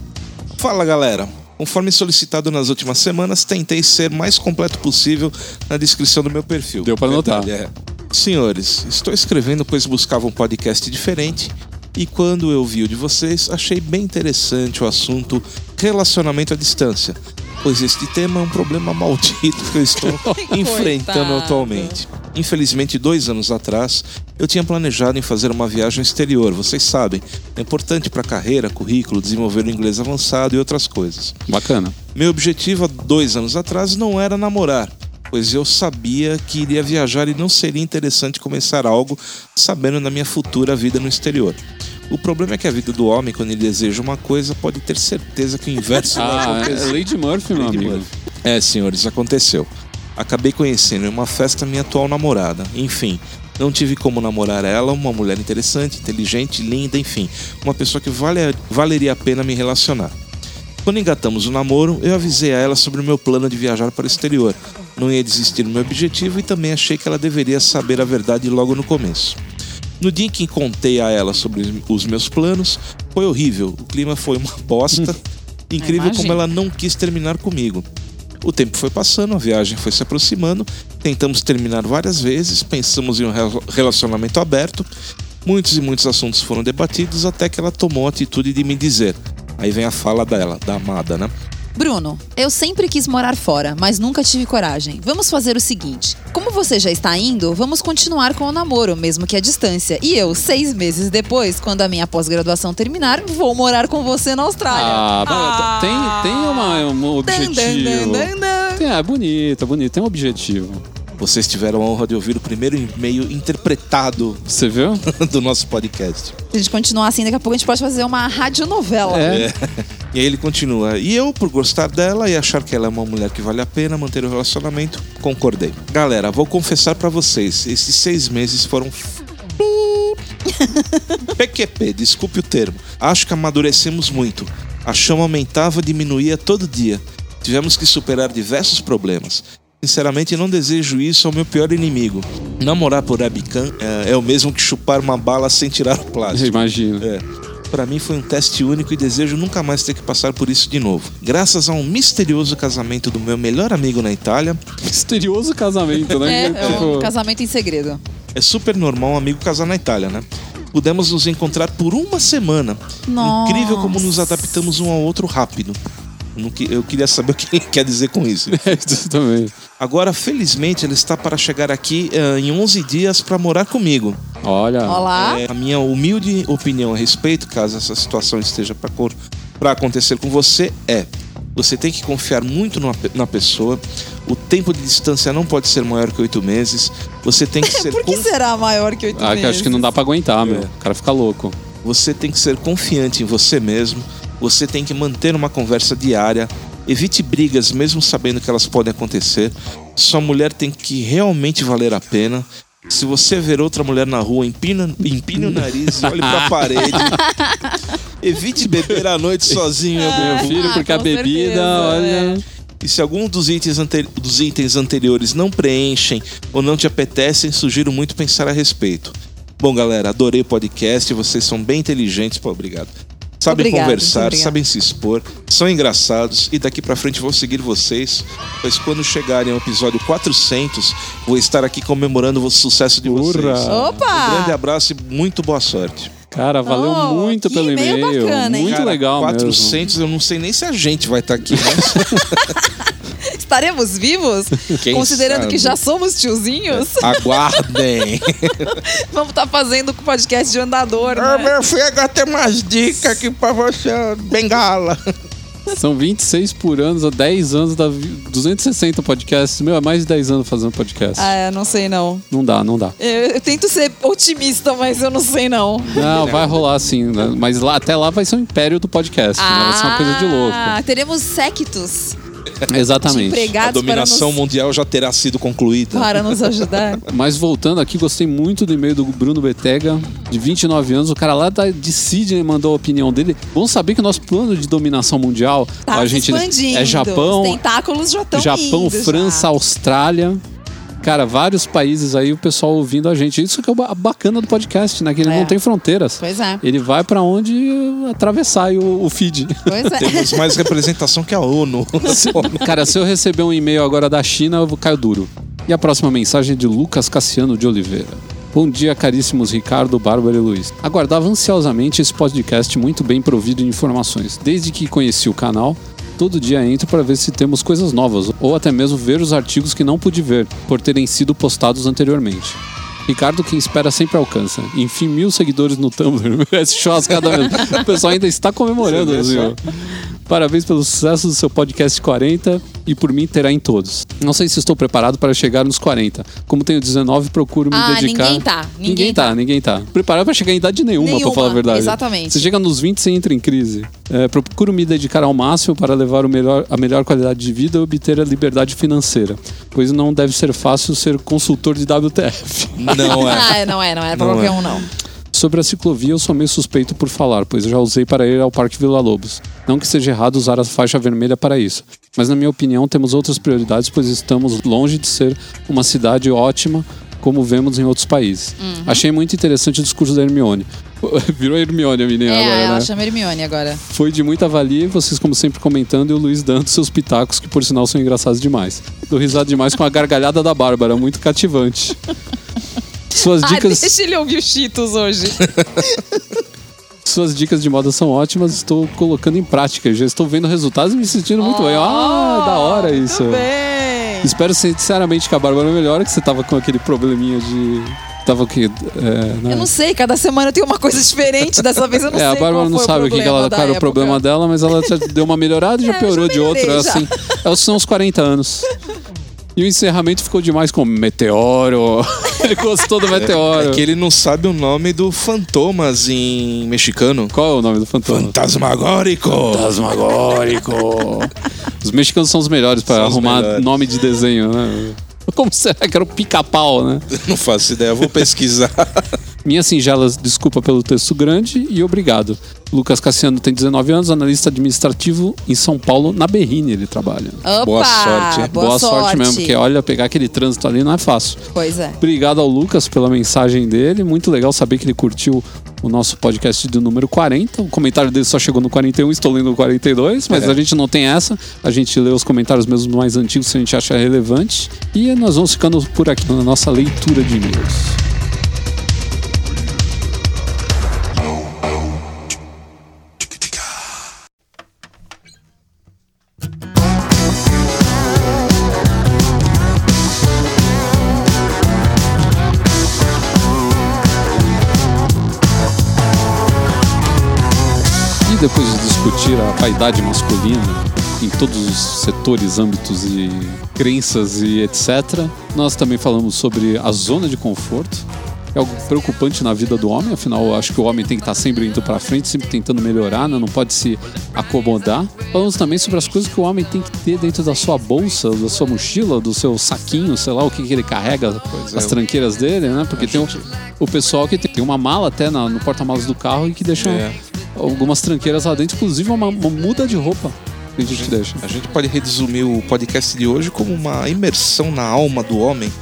Fala galera. Conforme solicitado nas últimas semanas, tentei ser mais completo possível na descrição do meu perfil. Deu pra notar. é. Senhores, estou escrevendo pois buscava um podcast diferente e quando eu vi o de vocês, achei bem interessante o assunto relacionamento à distância, pois este tema é um problema maldito que eu estou enfrentando atualmente. Infelizmente, dois anos atrás, eu tinha planejado em fazer uma viagem ao exterior. Vocês sabem, é importante para a carreira, currículo, desenvolver o inglês avançado e outras coisas. Bacana. Meu objetivo há dois anos atrás não era namorar, pois eu sabia que iria viajar e não seria interessante começar algo sabendo da minha futura vida no exterior. O problema é que a vida do homem, quando ele deseja uma coisa, pode ter certeza que o inverso vai Ah, acontecer. é Lady Murphy, meu Lady amigo. Murphy. É, senhores, aconteceu. Acabei conhecendo em uma festa minha atual namorada. Enfim, não tive como namorar ela, uma mulher interessante, inteligente, linda, enfim, uma pessoa que vale, valeria a pena me relacionar. Quando engatamos o namoro, eu avisei a ela sobre o meu plano de viajar para o exterior. Não ia desistir do meu objetivo e também achei que ela deveria saber a verdade logo no começo. No dia em que contei a ela sobre os meus planos, foi horrível. O clima foi uma bosta. Incrível como ela não quis terminar comigo. O tempo foi passando, a viagem foi se aproximando, tentamos terminar várias vezes, pensamos em um rel- relacionamento aberto, muitos e muitos assuntos foram debatidos até que ela tomou a atitude de me dizer. Aí vem a fala dela, da amada, né? Bruno, eu sempre quis morar fora, mas nunca tive coragem. Vamos fazer o seguinte: como você já está indo, vamos continuar com o namoro, mesmo que à distância. E eu, seis meses depois, quando a minha pós-graduação terminar, vou morar com você na Austrália. Ah, mas tem, tem uma, um Dan, dan, objetivo. dan, dan, dan. Tem, é bonito, é bonito, tem um objetivo. Vocês tiveram a honra de ouvir o primeiro e-mail interpretado Você viu? do nosso podcast. Se a gente continuar assim, daqui a pouco a gente pode fazer uma radionovela. É. E aí ele continua. E eu, por gostar dela e achar que ela é uma mulher que vale a pena manter o relacionamento, concordei. Galera, vou confessar pra vocês, esses seis meses foram. PQP, desculpe o termo. Acho que amadurecemos muito. A chama aumentava e diminuía todo dia. Tivemos que superar diversos problemas. Sinceramente, não desejo isso ao meu pior inimigo. Namorar por webcam é, é o mesmo que chupar uma bala sem tirar o plástico. Imagina. É. Pra mim foi um teste único e desejo nunca mais ter que passar por isso de novo. Graças a um misterioso casamento do meu melhor amigo na Itália, Misterioso casamento, né? É, é Tipo, um casamento em segredo. É super normal um amigo casar na Itália, né? Pudemos nos encontrar por uma semana. Nossa. Incrível como nos adaptamos um ao outro rápido. Eu queria saber o que ele quer dizer com isso. É isso também. Agora, felizmente, ele está para chegar aqui eh, em 11 dias para morar comigo. Olha. Olá. É, a minha humilde opinião a respeito, caso essa situação esteja para acontecer com você, é: você tem que confiar muito numa na pessoa. O tempo de distância não pode ser maior que oito meses. Você tem que ser Por que conf- será maior que oito Ah, que meses? acho que não dá pra aguentar, meu. É. O cara fica louco. Você tem que ser confiante em você mesmo. Você tem que manter uma conversa diária. Evite brigas, mesmo sabendo que elas podem acontecer. Sua mulher tem que realmente valer a pena. Se você ver outra mulher na rua, empina, empine o nariz e olhe pra parede. Evite beber à noite sozinho, meu Meu filho, porque a bebida, certeza, olha. E se algum dos itens, dos itens anteriores não preenchem ou não te apetecem, sugiro muito pensar a respeito. Bom, galera, adorei o podcast, vocês são bem inteligentes, pô, obrigado. Sabem Obrigado, conversar, sabem se expor, são engraçados e daqui pra frente vou seguir vocês, pois quando chegarem ao episódio 400, vou estar aqui comemorando o sucesso de vocês. Ura. Opa! Um grande abraço e muito boa sorte. Cara, valeu Oh, muito pelo e-mail e-mail. bacana? Muito Cara, legal 400, eu não sei nem se a gente vai estar aqui, mas Estaremos vivos? Quem Considerando sabe? que já somos tiozinhos, aguardem. vamos estar fazendo com o podcast de andador, Ah, né? meu filho, agora tem umas dicas aqui pra você, bengala. São 26 por ano, 10 anos, da vi- 260 podcasts. Meu, é mais de 10 anos fazendo podcast. Ah, eu não sei não. Não dá, não dá. Eu, eu tento ser otimista, mas eu não sei não. Não, vai rolar sim, né? Mas lá, até lá vai ser o império do podcast. né? Vai ser uma coisa de louco. Ah, teremos sectos Exatamente. A dominação nos, mundial já terá sido concluída. para nos ajudar. Mas voltando aqui, gostei muito do e-mail do Bruno Betega, de 29 anos. O cara lá da, de Sydney mandou a opinião dele. Vamos saber que o nosso plano de dominação mundial Tá a gente expandindo. é Japão, Os tentáculos já estão Japão, França, Austrália. Cara, vários países aí, o pessoal ouvindo a gente. Isso que é o ba- bacana do podcast, né? Que ele É. não tem fronteiras. Pois é. Ele vai pra onde atravessar aí o, o feed. Pois é. Temos mais representação que a ONU. Cara, se eu receber um e-mail agora da China, eu vou cair duro. E a próxima mensagem é de Lucas Cassiano de Oliveira. Bom dia, caríssimos Ricardo, Bárbara e Luiz. Aguardava ansiosamente esse podcast muito bem provido de informações. Desde que conheci o canal, todo dia entro para ver se temos coisas novas, ou até mesmo ver os artigos que não pude ver, por terem sido postados anteriormente. Ricardo, quem espera sempre alcança. Enfim, mil seguidores no Tumblr. Esse churrascada mesmo. O pessoal ainda está comemorando. Parabéns pelo sucesso do seu podcast 40 e por mim terá em todos. Não sei se estou preparado para chegar nos 40. Como tenho 19, procuro me Ah, dedicar. ninguém tá, ninguém Ninguém tá, tá. ninguém tá. Preparado para chegar em idade nenhuma, Nenhuma, pra falar a verdade. exatamente. Você chega nos 20, você entra em crise. É, procuro me dedicar ao máximo para levar o melhor, a melhor qualidade de vida e obter a liberdade financeira. Pois não deve ser fácil ser consultor de WTF. Não é. Ah, não é, não é pra Não qualquer é. um, não. Sobre a ciclovia, eu sou meio suspeito por falar, pois eu já usei para ir ao Parque Vila Lobos. Não que seja errado usar a faixa vermelha para isso, mas na minha opinião temos outras prioridades, pois estamos longe de ser uma cidade ótima como vemos em outros países. Uhum. Achei muito interessante o discurso da Hermione. Virou Hermione a menina É, agora, ela né? chama Hermione agora. Foi de muita valia, vocês como sempre comentando e o Luiz dando seus pitacos, que por sinal são engraçados demais. Dou risada demais com a gargalhada da Bárbara, muito cativante. Suas Ah, dicas... deixa ele ouvir os Cheetos hoje. Suas dicas de moda são ótimas, estou colocando em prática. Já estou vendo resultados e me sentindo muito bem. Ah, da hora isso. Muito bem. Espero sinceramente que a Bárbara melhore, que você tava com aquele probleminha de. Tava o quê? É, né? Eu não sei, cada semana tem uma coisa diferente. Dessa vez eu não É, sei. a Bárbara não sabe o que, ela, qual era o época. problema dela, mas ela já deu uma melhorada e já É, piorou já de. É já. assim. É, são os 40 anos. E o encerramento ficou demais com meteoro. Ele gostou do meteoro. É que ele não sabe o nome do Fantomas em mexicano. Qual é o nome do fantoma? Fantasmagórico. Fantasmagórico. Os mexicanos são os melhores os arrumar melhores. nome de desenho, né? Como será que era o pica-pau, né? Não faço ideia, vou pesquisar. Minhas singelas desculpa pelo texto grande e obrigado. Lucas Cassiano tem 19 anos, analista administrativo em São Paulo, na Berrine ele trabalha. Opa, Boa sorte, hein? Boa, sorte. mesmo, porque olha, pegar aquele trânsito ali não é fácil. Pois é. Obrigado ao Lucas pela mensagem dele. Muito legal saber que ele curtiu o nosso podcast do número 40. O comentário dele só chegou no 41, estou lendo o 42, mas É. a gente não tem essa. A gente lê os comentários mesmo mais antigos se a gente acha relevante. E nós vamos ficando por aqui na nossa leitura de e-mails. Depois de discutir a vaidade masculina em todos os setores, âmbitos e crenças e etc., nós também falamos sobre a zona de conforto. É algo preocupante na vida do homem, afinal, eu acho que o homem tem que estar sempre indo para frente, sempre tentando melhorar, né? não pode se acomodar. Falamos também sobre as coisas que o homem tem que ter dentro da sua bolsa, da sua mochila, do seu saquinho, sei lá o que, que ele carrega, Pois é. as tranqueiras dele, né? Porque tem o, gente- o pessoal que tem, tem uma mala até na- no porta-malas do carro e que deixa É. algumas tranqueiras lá dentro, inclusive uma, uma muda de roupa que a gente deixa. A gente pode resumir o podcast de hoje como uma imersão na alma do homem,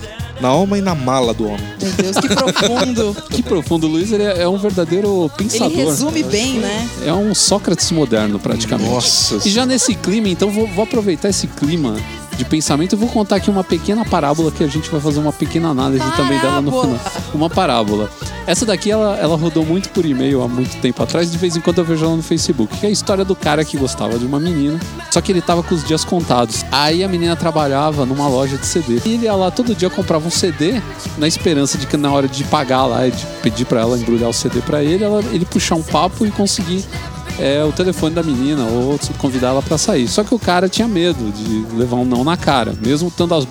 na alma e na mala do homem. Meu Deus, que profundo. Que profundo, o Luiz ele é, é um verdadeiro pensador. Ele resume bem, né? É um Sócrates moderno, praticamente. Nossa E já nesse clima, então vou, vou aproveitar esse clima de pensamento e vou contar aqui uma pequena parábola que a gente vai fazer uma pequena análise também dela no Parábola. final. Uma parábola. Essa daqui ela, ela rodou muito por e-mail há muito tempo atrás, de vez em quando eu vejo ela no Facebook, que é a história do cara que gostava de uma menina, só que ele tava com os dias contados. Aí a menina trabalhava numa loja de CD. E ele ia lá todo dia comprava um CD na esperança de que na hora de pagar lá, de pedir pra ela embrulhar o CD pra ele, ela, ele puxar um papo e conseguir é, o telefone da menina ou convidar ela pra sair. Só que o cara tinha medo de levar um não na cara, mesmo estando as,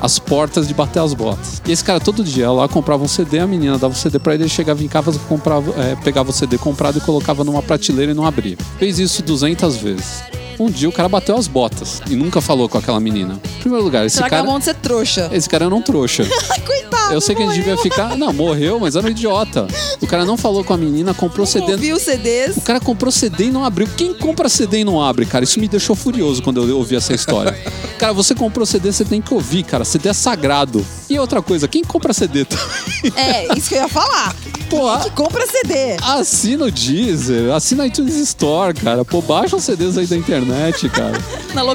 as portas de bater as botas. E esse cara todo dia ia lá comprava um CD, a menina dava o CD pra ele, ele chegava em casa, comprava, é, pegava o CD comprado e colocava numa prateleira e não abria. Fez isso 200 vezes. Um dia o cara bateu as botas e nunca falou com aquela menina. Em primeiro lugar, esse Será que é cara. bom de ser trouxa? Esse cara era um trouxa. Coitado. Eu sei que ele morreu. devia ficar. Não, morreu, mas era um idiota. O cara não falou com a menina, comprou CD. Ouviu CDs. O cara comprou CD e não abriu. Quem compra CD e não abre, cara? Isso me deixou furioso quando eu ouvi essa história. cara, você comprou CD, você tem que ouvir, cara. CD é sagrado. E outra coisa, quem compra CD também? É, isso que eu ia falar. Pô, Que compra CD. assina o Deezer, assina a iTunes Store, cara. Pô, baixa os CDs aí da internet, cara.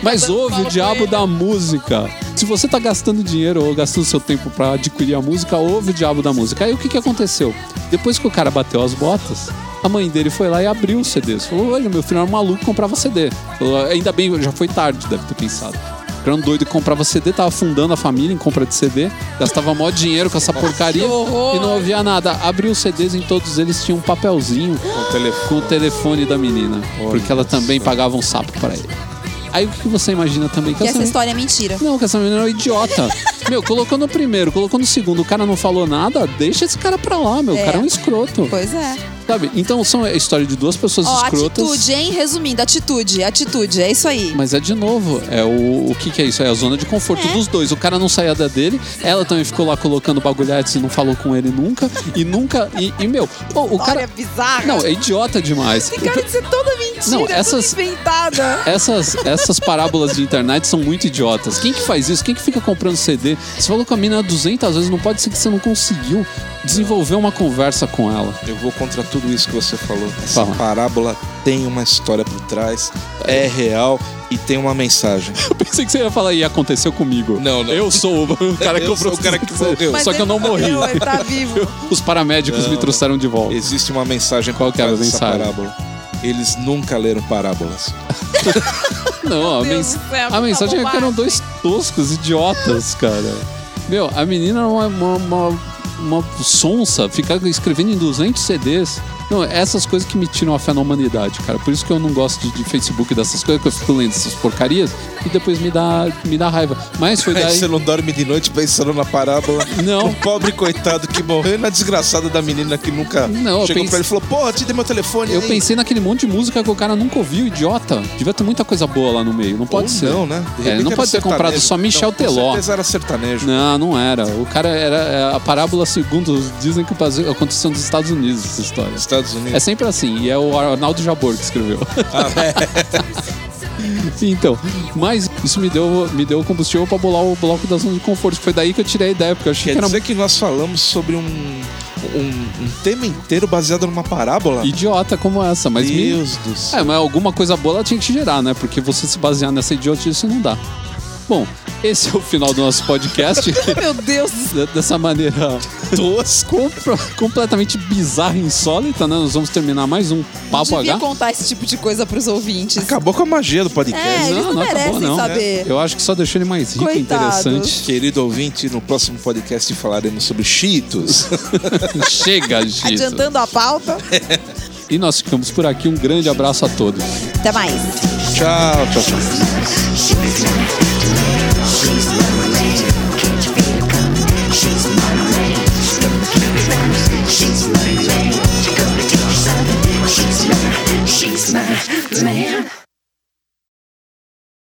Mas ouve o diabo da música. Se você tá gastando dinheiro ou gastando seu tempo pra adquirir a música, ouve o diabo da música. Aí o que que aconteceu? Depois que o cara bateu as botas, a mãe dele foi lá e abriu os CDs. Falou: Olha, meu filho era um maluco comprava CD. Falou, Ainda bem, já foi tarde, deve ter pensado. Era um doido que comprava CD, tava fundando a família em compra de CD, gastava maior dinheiro com essa porcaria e não ouvia nada. Abriu os CDs, em todos eles tinha um papelzinho Com telefone. com o telefone da menina, porque ela também pagava um sapo para ele. Aí o que que você imagina também? Que E essa essa história é mentira. não, que essa menina é um idiota. meu, colocou no primeiro, colocou no segundo, o cara não falou nada, deixa esse cara pra lá, meu. O É. cara é um escroto. Pois é. Sabe? Então são a história de duas pessoas Ó, escrotas. atitude, hein? Resumindo, atitude, atitude. É isso aí. Mas é de novo, é o, o que, que é isso? É a zona de conforto É. dos dois. O cara não saía da dele, ela também ficou lá colocando bagulhetes e não falou com ele nunca. E nunca. E, e, meu, pô, o cara. bizarra. Não, é idiota demais. Tem cara de ser toda mentira, Não, essas- inventada. Essas, essas parábolas de internet são muito idiotas. Quem que faz isso? Quem que fica comprando CD? Você falou com a mina 200 vezes, não pode ser que você não conseguiu desenvolver uma conversa com ela. Eu vou contra tudo isso que você falou. Essa Fala. parábola tem uma história por trás, é real e tem uma mensagem. Eu pensei que você ia falar, e aconteceu comigo. Não, não. Eu sou o cara que Eu sou o cara que 200 morreu. Só que eu não morri. Ele tá vivo. Os paramédicos me trouxeram de volta. Existe uma mensagem Qual que era a mensagem? parábola. Eles nunca leram parábolas. Não, a, mens- céu, a tá mensagem é que eram dois toscos, idiotas, cara. Meu, a menina era uma, uma, uma, uma sonsa, ficar escrevendo em 200 CDs. Não, essas coisas que me tiram a fé na humanidade, cara. Por isso que eu não gosto de, de Facebook dessas coisas, que eu fico lendo essas porcarias e depois me dá, me dá raiva. Mas foi Aí daí. você não dorme de noite pensando na parábola. Não. O pobre coitado que morreu e na desgraçada da menina que nunca Não, chegou pense- pra ele e falou: Porra, te dei meu telefone. Eu aí." pensei naquele monte de música que o cara nunca ouviu, idiota. Devia ter muita coisa boa lá no meio. Não pode Ou ser. Não, né? É, não pode ter comprado só Michel não, Teló. Com era sertanejo. Não, não era. O cara era. é, A parábola, segundo dizem que aconteceu nos Estados Unidos, essa história. Estados Unidos. É sempre assim, e é o Arnaldo Jabor que escreveu. Ah, é. então, mas isso me deu, me deu combustível pra bolar o bloco da zona de conforto. Foi daí que eu tirei a ideia, porque eu achei Quer que era dizer que nós falamos sobre um, um, um tema inteiro baseado numa parábola? idiota como essa, mas me. Deus do céu. É, mas alguma coisa boa ela tinha que gerar, né? Porque você se basear nessa idiotice não dá. Bom, esse é o final do nosso podcast. Meu Deus Dessa maneira tosca, completamente bizarra e insólita, né? Nós vamos terminar mais um Papo Devia H. contar esse tipo de coisa pros ouvintes. Acabou com a magia do podcast. É, eles não, merecem saber. Eu acho que só deixou ele mais rico e interessante. Querido ouvinte, no próximo podcast falaremos sobre Cheetos. Chega, Gito. Adiantando a pauta. E nós ficamos por aqui. Um grande abraço a todos. Até mais. Tchau, tchau, tchau. man.